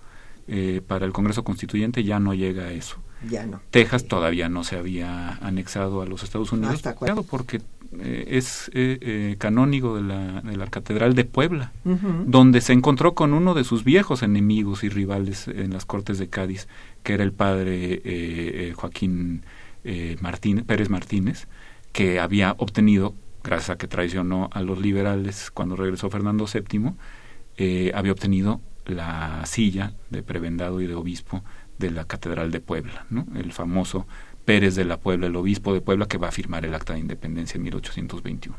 eh, para el Congreso Constituyente, ya no llega a eso. Ya no. Texas todavía no se había anexado a los Estados Unidos, porque eh, es canónigo de la, de la Catedral de Puebla, donde se encontró con uno de sus viejos enemigos y rivales en las Cortes de Cádiz, que era el padre Joaquín Martínez, Pérez Martínez, que había obtenido, gracias a que traicionó a los liberales cuando regresó Fernando VII, eh, había obtenido la silla de prebendado y de obispo de la Catedral de Puebla, ¿no? el famoso Pérez de la Puebla, el obispo de Puebla que va a firmar el acta de independencia en 1821.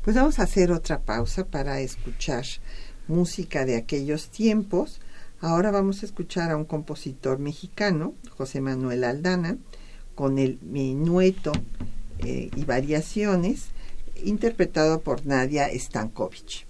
Pues vamos a hacer otra pausa para escuchar música de aquellos tiempos. Ahora vamos a escuchar a un compositor mexicano, José Manuel Aldana, con el minueto eh, y variaciones, interpretado por Nadia Stankovic.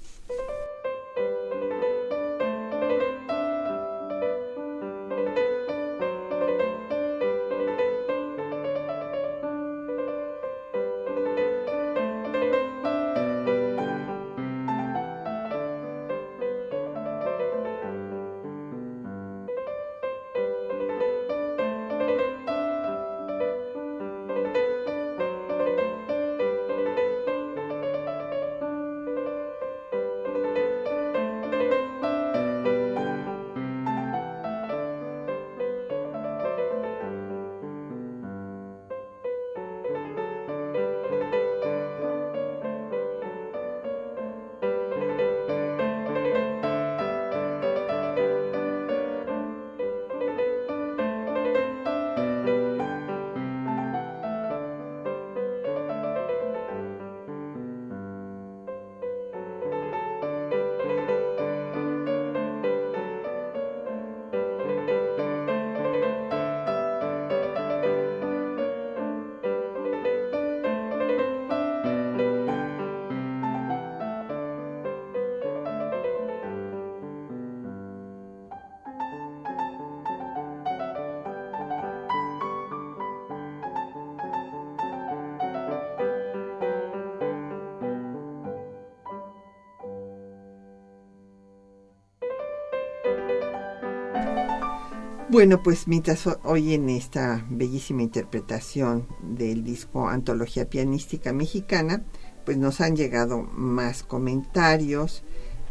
Bueno, pues mientras oyen esta bellísima interpretación del disco Antología Pianística Mexicana, pues nos han llegado más comentarios,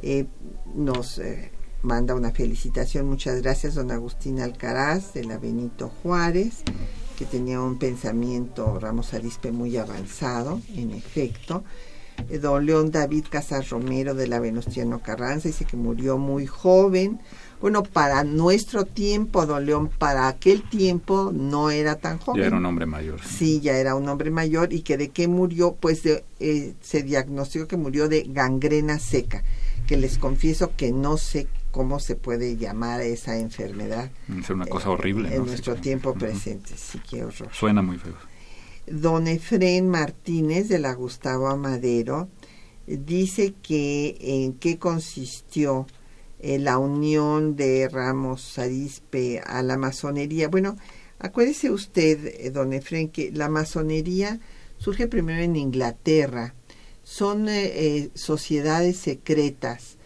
eh, nos eh, manda una felicitación, muchas gracias don Agustín Alcaraz de la Benito Juárez, que tenía un pensamiento Ramos Arispe muy avanzado, en efecto. eh, don León David Casas Romero de la Venustiano Carranza, dice que murió muy joven. Bueno, para nuestro tiempo, don León, para aquel tiempo no era tan joven. Ya era un hombre mayor. Sí, ya era un hombre mayor y que de qué murió, pues eh, se diagnosticó que murió de gangrena seca, que les confieso que no sé cómo se puede llamar esa enfermedad. Es una cosa horrible. En nuestro tiempo presente, sí, qué horror. Suena muy feo. Don Efrén Martínez de la Gustavo Amadero dice que en qué consistió eh, la unión de Ramos Arispe a la masonería. Bueno, acuérdese usted, eh, don Efren, que la masonería surge primero en Inglaterra. Son eh, sociedades secretas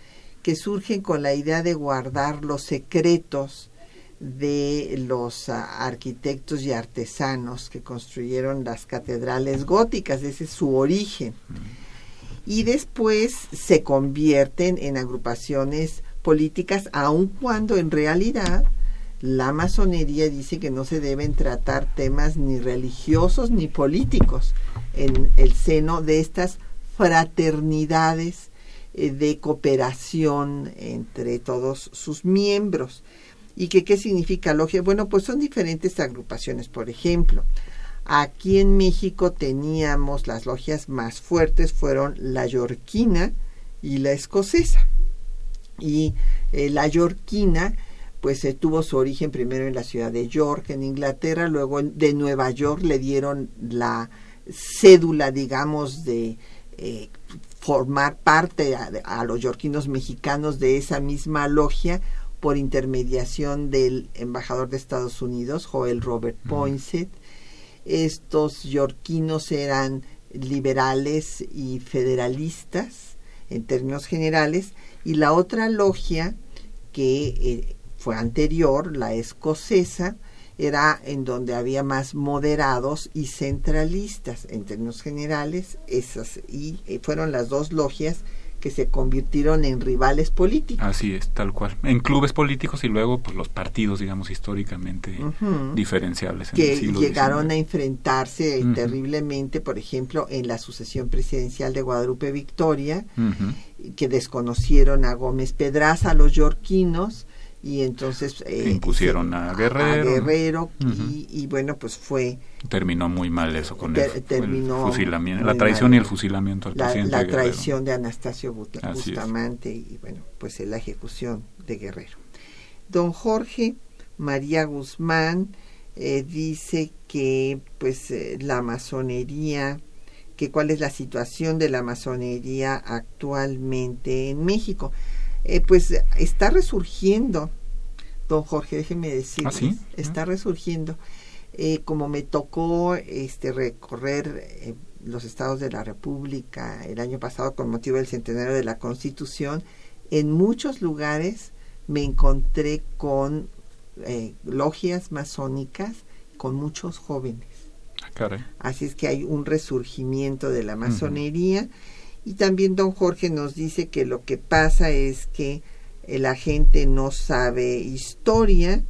que surgen con la idea de guardar los secretos de los ah, arquitectos y artesanos que construyeron las catedrales góticas, ese es su origen. Y después se convierten en agrupaciones políticas, aun cuando en realidad la masonería dice que no se deben tratar temas ni religiosos ni políticos en el seno de estas fraternidades eh, de cooperación entre todos sus miembros. ¿Y qué significa logia? Bueno, pues son diferentes agrupaciones. Por ejemplo, aquí en México teníamos las logias más fuertes, fueron la yorquina y la escocesa y eh, la yorquina pues eh, tuvo su origen primero en la ciudad de York, en Inglaterra, luego de Nueva York le dieron la cédula, digamos, de eh, formar parte a, los yorquinos mexicanos de esa misma logia por intermediación del embajador de Estados Unidos, Joel Robert Poinsett. Estos yorquinos eran liberales y federalistas en términos generales, y la otra logia que eh, fue anterior, la escocesa, era en donde había más moderados y centralistas. En términos generales, esas y eh, fueron las dos logias que se convirtieron en rivales políticos. Así es, tal cual. En clubes políticos y luego pues los partidos, digamos, históricamente diferenciables. En que llegaron a enfrentarse terriblemente, por ejemplo, en la sucesión presidencial de Guadalupe Victoria, que desconocieron a Gómez Pedraza, a los yorquinos, y entonces eh, impusieron a Guerrero, Guerrero y, bueno pues fue terminó muy mal eso con el, fusilamiento la traición y el fusilamiento al la, presidente la traición de Anastasio Bustamante y bueno pues la ejecución de Guerrero. Don Jorge María Guzmán eh, dice que pues eh, la masonería que cuál es la situación de la masonería actualmente en México eh, pues está resurgiendo, don Jorge, déjeme decir, ¿Ah, está resurgiendo. Eh, como me tocó este recorrer eh, los estados de la República el año pasado con motivo del centenario de la Constitución, en muchos lugares me encontré con logias masónicas con muchos jóvenes. Ah, Así es que hay un resurgimiento de la masonería. Y también don Jorge nos dice que lo que pasa es que la gente no sabe historia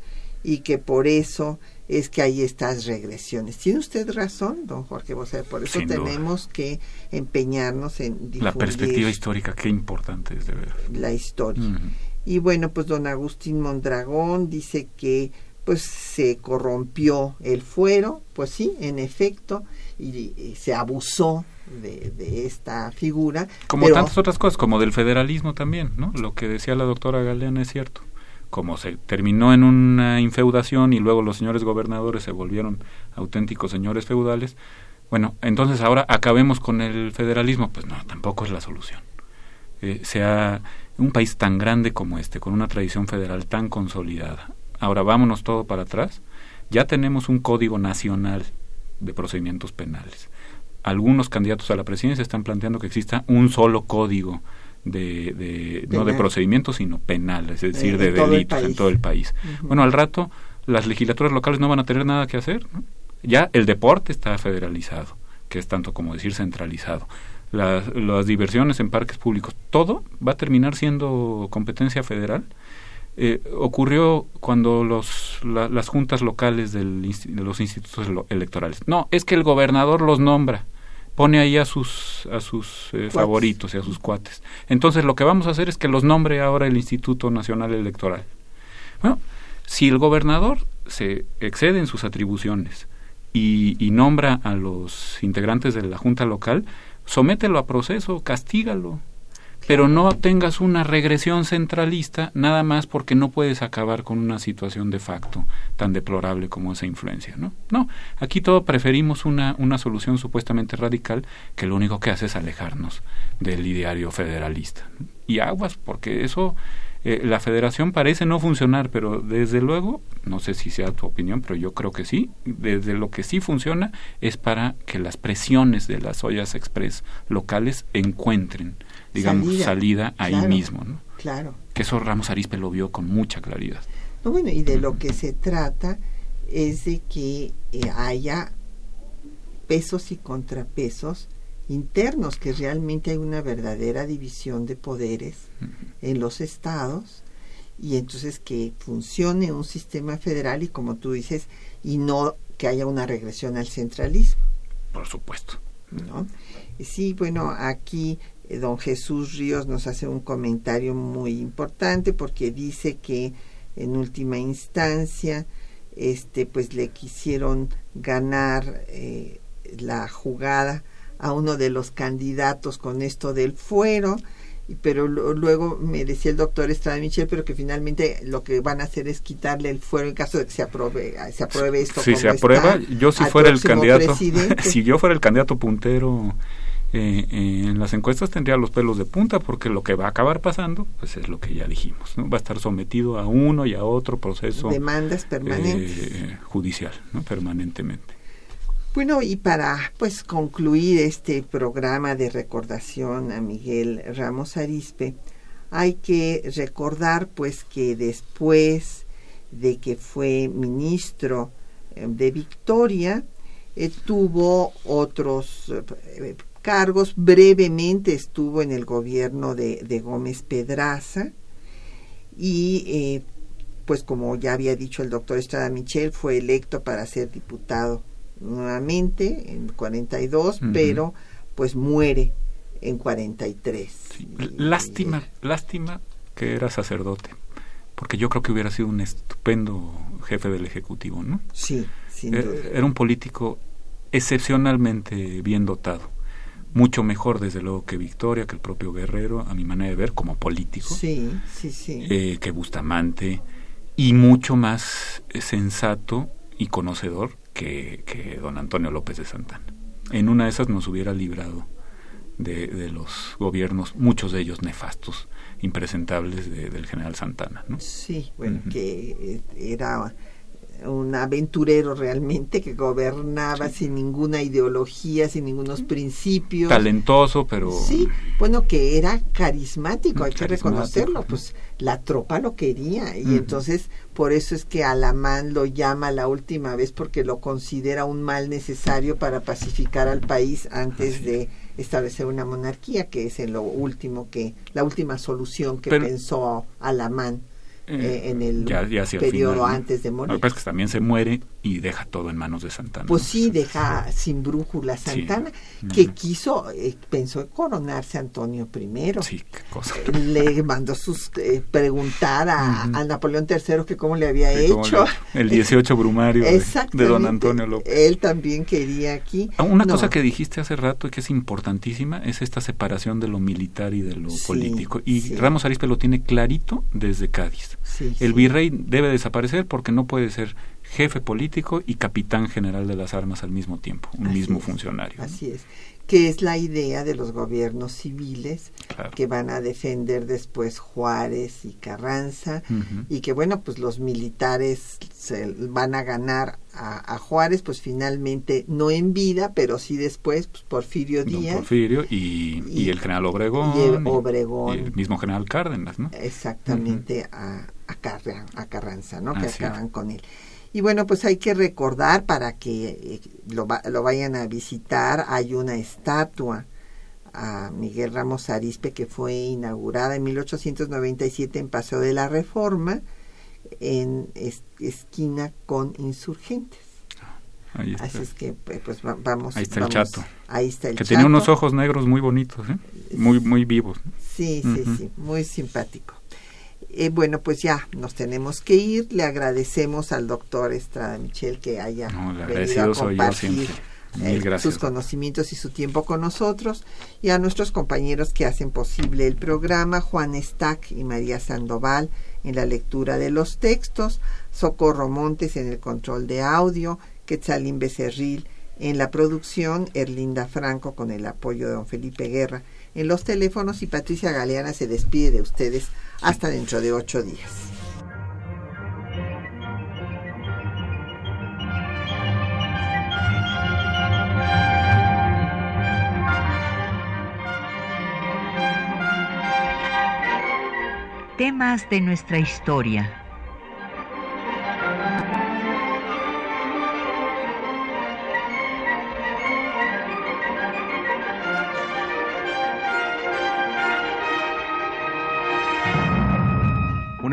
y que por eso es que hay estas regresiones. Tiene usted razón, don Jorge por eso tenemos que empeñarnos en difundir la perspectiva histórica, qué importante es de ver. La historia. Y bueno, pues don Agustín Mondragón dice que pues se corrompió el fuero, pues sí, en efecto, y se abusó de, esta figura. Como tantas otras cosas, como del federalismo también, ¿no? Lo que decía la doctora Galeana es cierto. Como se terminó en una infeudación y luego los señores gobernadores se volvieron auténticos señores feudales, bueno, entonces ahora acabemos con el federalismo. Pues no, tampoco es la solución. Eh, sea un país tan grande como este, con una tradición federal tan consolidada. Ahora vámonos todo para atrás. Ya tenemos un código nacional de procedimientos penales algunos candidatos a la presidencia están planteando que exista un solo código de, de no de procedimiento sino penal, es decir, de, delitos en todo el país. Bueno, al rato las legislaturas locales no van a tener nada que hacer. Ya el deporte está federalizado, que es tanto como decir centralizado. Las, las diversiones en parques públicos, todo va a terminar siendo competencia federal. Eh, ocurrió cuando los, las juntas locales del, de los institutos electorales. No, es que el gobernador los nombra pone ahí a sus a sus eh, favoritos y a sus cuates. Entonces lo que vamos a hacer es que los nombre ahora el Instituto Nacional Electoral. Bueno, si el gobernador se excede en sus atribuciones y, y nombra a los integrantes de la Junta Local, somételo a proceso, castígalo, pero no obtengas una regresión centralista nada más porque no puedes acabar con una situación de facto tan deplorable como esa influencia, ¿no? No, aquí todo preferimos una, una solución supuestamente radical que lo único que hace es alejarnos del ideario federalista. Y aguas, porque eso, eh, la federación parece no funcionar, pero desde luego, no sé si sea tu opinión, pero yo creo que sí, desde lo que sí funciona es para que las presiones de las ollas express locales encuentren digamos, salida, ahí mismo. ¿no? Claro. Que eso Ramos Arispe lo vio con mucha claridad. No, bueno, y de lo que se trata es de que eh, haya pesos y contrapesos internos, que realmente hay una verdadera división de poderes en los estados y entonces que funcione un sistema federal y como tú dices, y no que haya una regresión al centralismo. Por supuesto. ¿no? Sí, bueno, aquí don Jesús Ríos nos hace un comentario muy importante porque dice que en última instancia este pues le quisieron ganar eh, la jugada a uno de los candidatos con esto del fuero pero luego me decía el doctor Estrada Michel pero que finalmente lo que van a hacer es quitarle el fuero en caso de que se apruebe se apruebe esto si se aprueba. Yo si fuera el candidato si yo fuera el candidato puntero eh, eh, en las encuestas tendría los pelos de punta porque lo que va a acabar pasando pues es lo que ya dijimos ¿no? va a estar sometido a uno y a otro proceso demandas permanentes eh, judicial ¿no? permanentemente bueno y para pues concluir este programa de recordación a Miguel Ramos Arispe hay que recordar pues que después de que fue ministro de Victoria tuvo otros cargos. Brevemente estuvo en el gobierno de, de Gómez Pedraza y eh, pues como ya había dicho el doctor Estrada Michel, fue electo para ser diputado nuevamente en 42, pero pues muere en 43. Sí. lástima, lástima que era sacerdote, porque yo creo que hubiera sido un estupendo jefe del Ejecutivo, ¿no? Sí, sin duda. era un político excepcionalmente bien dotado mucho mejor desde luego que Victoria, que el propio Guerrero, a mi manera de ver, como político, sí, sí, sí. Eh, que Bustamante, y mucho más sensato y conocedor que, que, don Antonio López de Santana. En una de esas nos hubiera librado de, de los gobiernos, muchos de ellos nefastos, impresentables de, del general Santana. ¿no? Sí, bueno, uh -huh. que era un aventurero realmente que gobernaba sí. sin ninguna ideología, sin ningunos principios. Talentoso, pero... Sí, bueno, que era carismático, hay carismático, que reconocerlo, pues la tropa lo quería y uh -huh. entonces por eso es que Alamán lo llama la última vez porque lo considera un mal necesario para pacificar al país antes Así. de establecer una monarquía, que es en lo último que, la última solución que pero, pensó Alamán eh, en el ya, ya periodo final, antes de morir. Lo que pasa es que también se muere y deja todo en manos de Santana. Pues sí, deja sin brújula Santana, sí. que uh -huh. quiso, eh, pensó coronarse Antonio I. Sí, qué cosa. Le mandó sus eh, preguntar a, uh -huh. a, Napoleón III que cómo le había sí, hecho. Le, el 18 brumario de, de, don Antonio López. Él también quería aquí. Ah, una no. cosa que dijiste hace rato y que es importantísima es esta separación de lo militar y de lo sí, político. Y Ramos Arispe lo tiene clarito desde Cádiz. El virrey debe desaparecer porque no puede ser jefe político y capitán general de las armas al mismo tiempo, un así mismo es, funcionario. Así es, que es la idea de los gobiernos civiles claro. que van a defender después Juárez y Carranza uh -huh. y que bueno, pues los militares se van a ganar a, a, Juárez, pues finalmente no en vida, pero sí después, pues Porfirio Díaz. Don Porfirio y, y, y, el general Obregón. Y el Obregón. Y el mismo general Cárdenas, ¿no? Exactamente, uh -huh. a, a, Carran, a, Carranza, ¿no? Que acaban es. con él. Y bueno, pues hay que recordar para que eh, lo, lo, vayan a visitar, hay una estatua a Miguel Ramos Arispe que fue inaugurada en 1897 en Paseo de la Reforma, en es, esquina con Insurgentes. Así es que pues vamos. Ahí está el chato. Ahí está el que tenía unos ojos negros muy bonitos, ¿eh? muy muy vivos. Sí, sí, sí, muy simpático. Eh, bueno, pues ya nos tenemos que ir. Le agradecemos al doctor Estrada Michel que haya venido a compartir eh, sus conocimientos y su tiempo con nosotros. Y a nuestros compañeros que hacen posible el programa, Juan Stack y María Sandoval en la lectura de los textos, Socorro Montes en el control de audio, Quetzalín Becerril en la producción, Erlinda Franco con el apoyo de don Felipe Guerra en los teléfonos y Patricia Galeana se despide de ustedes hasta dentro de ocho días. Temas de nuestra historia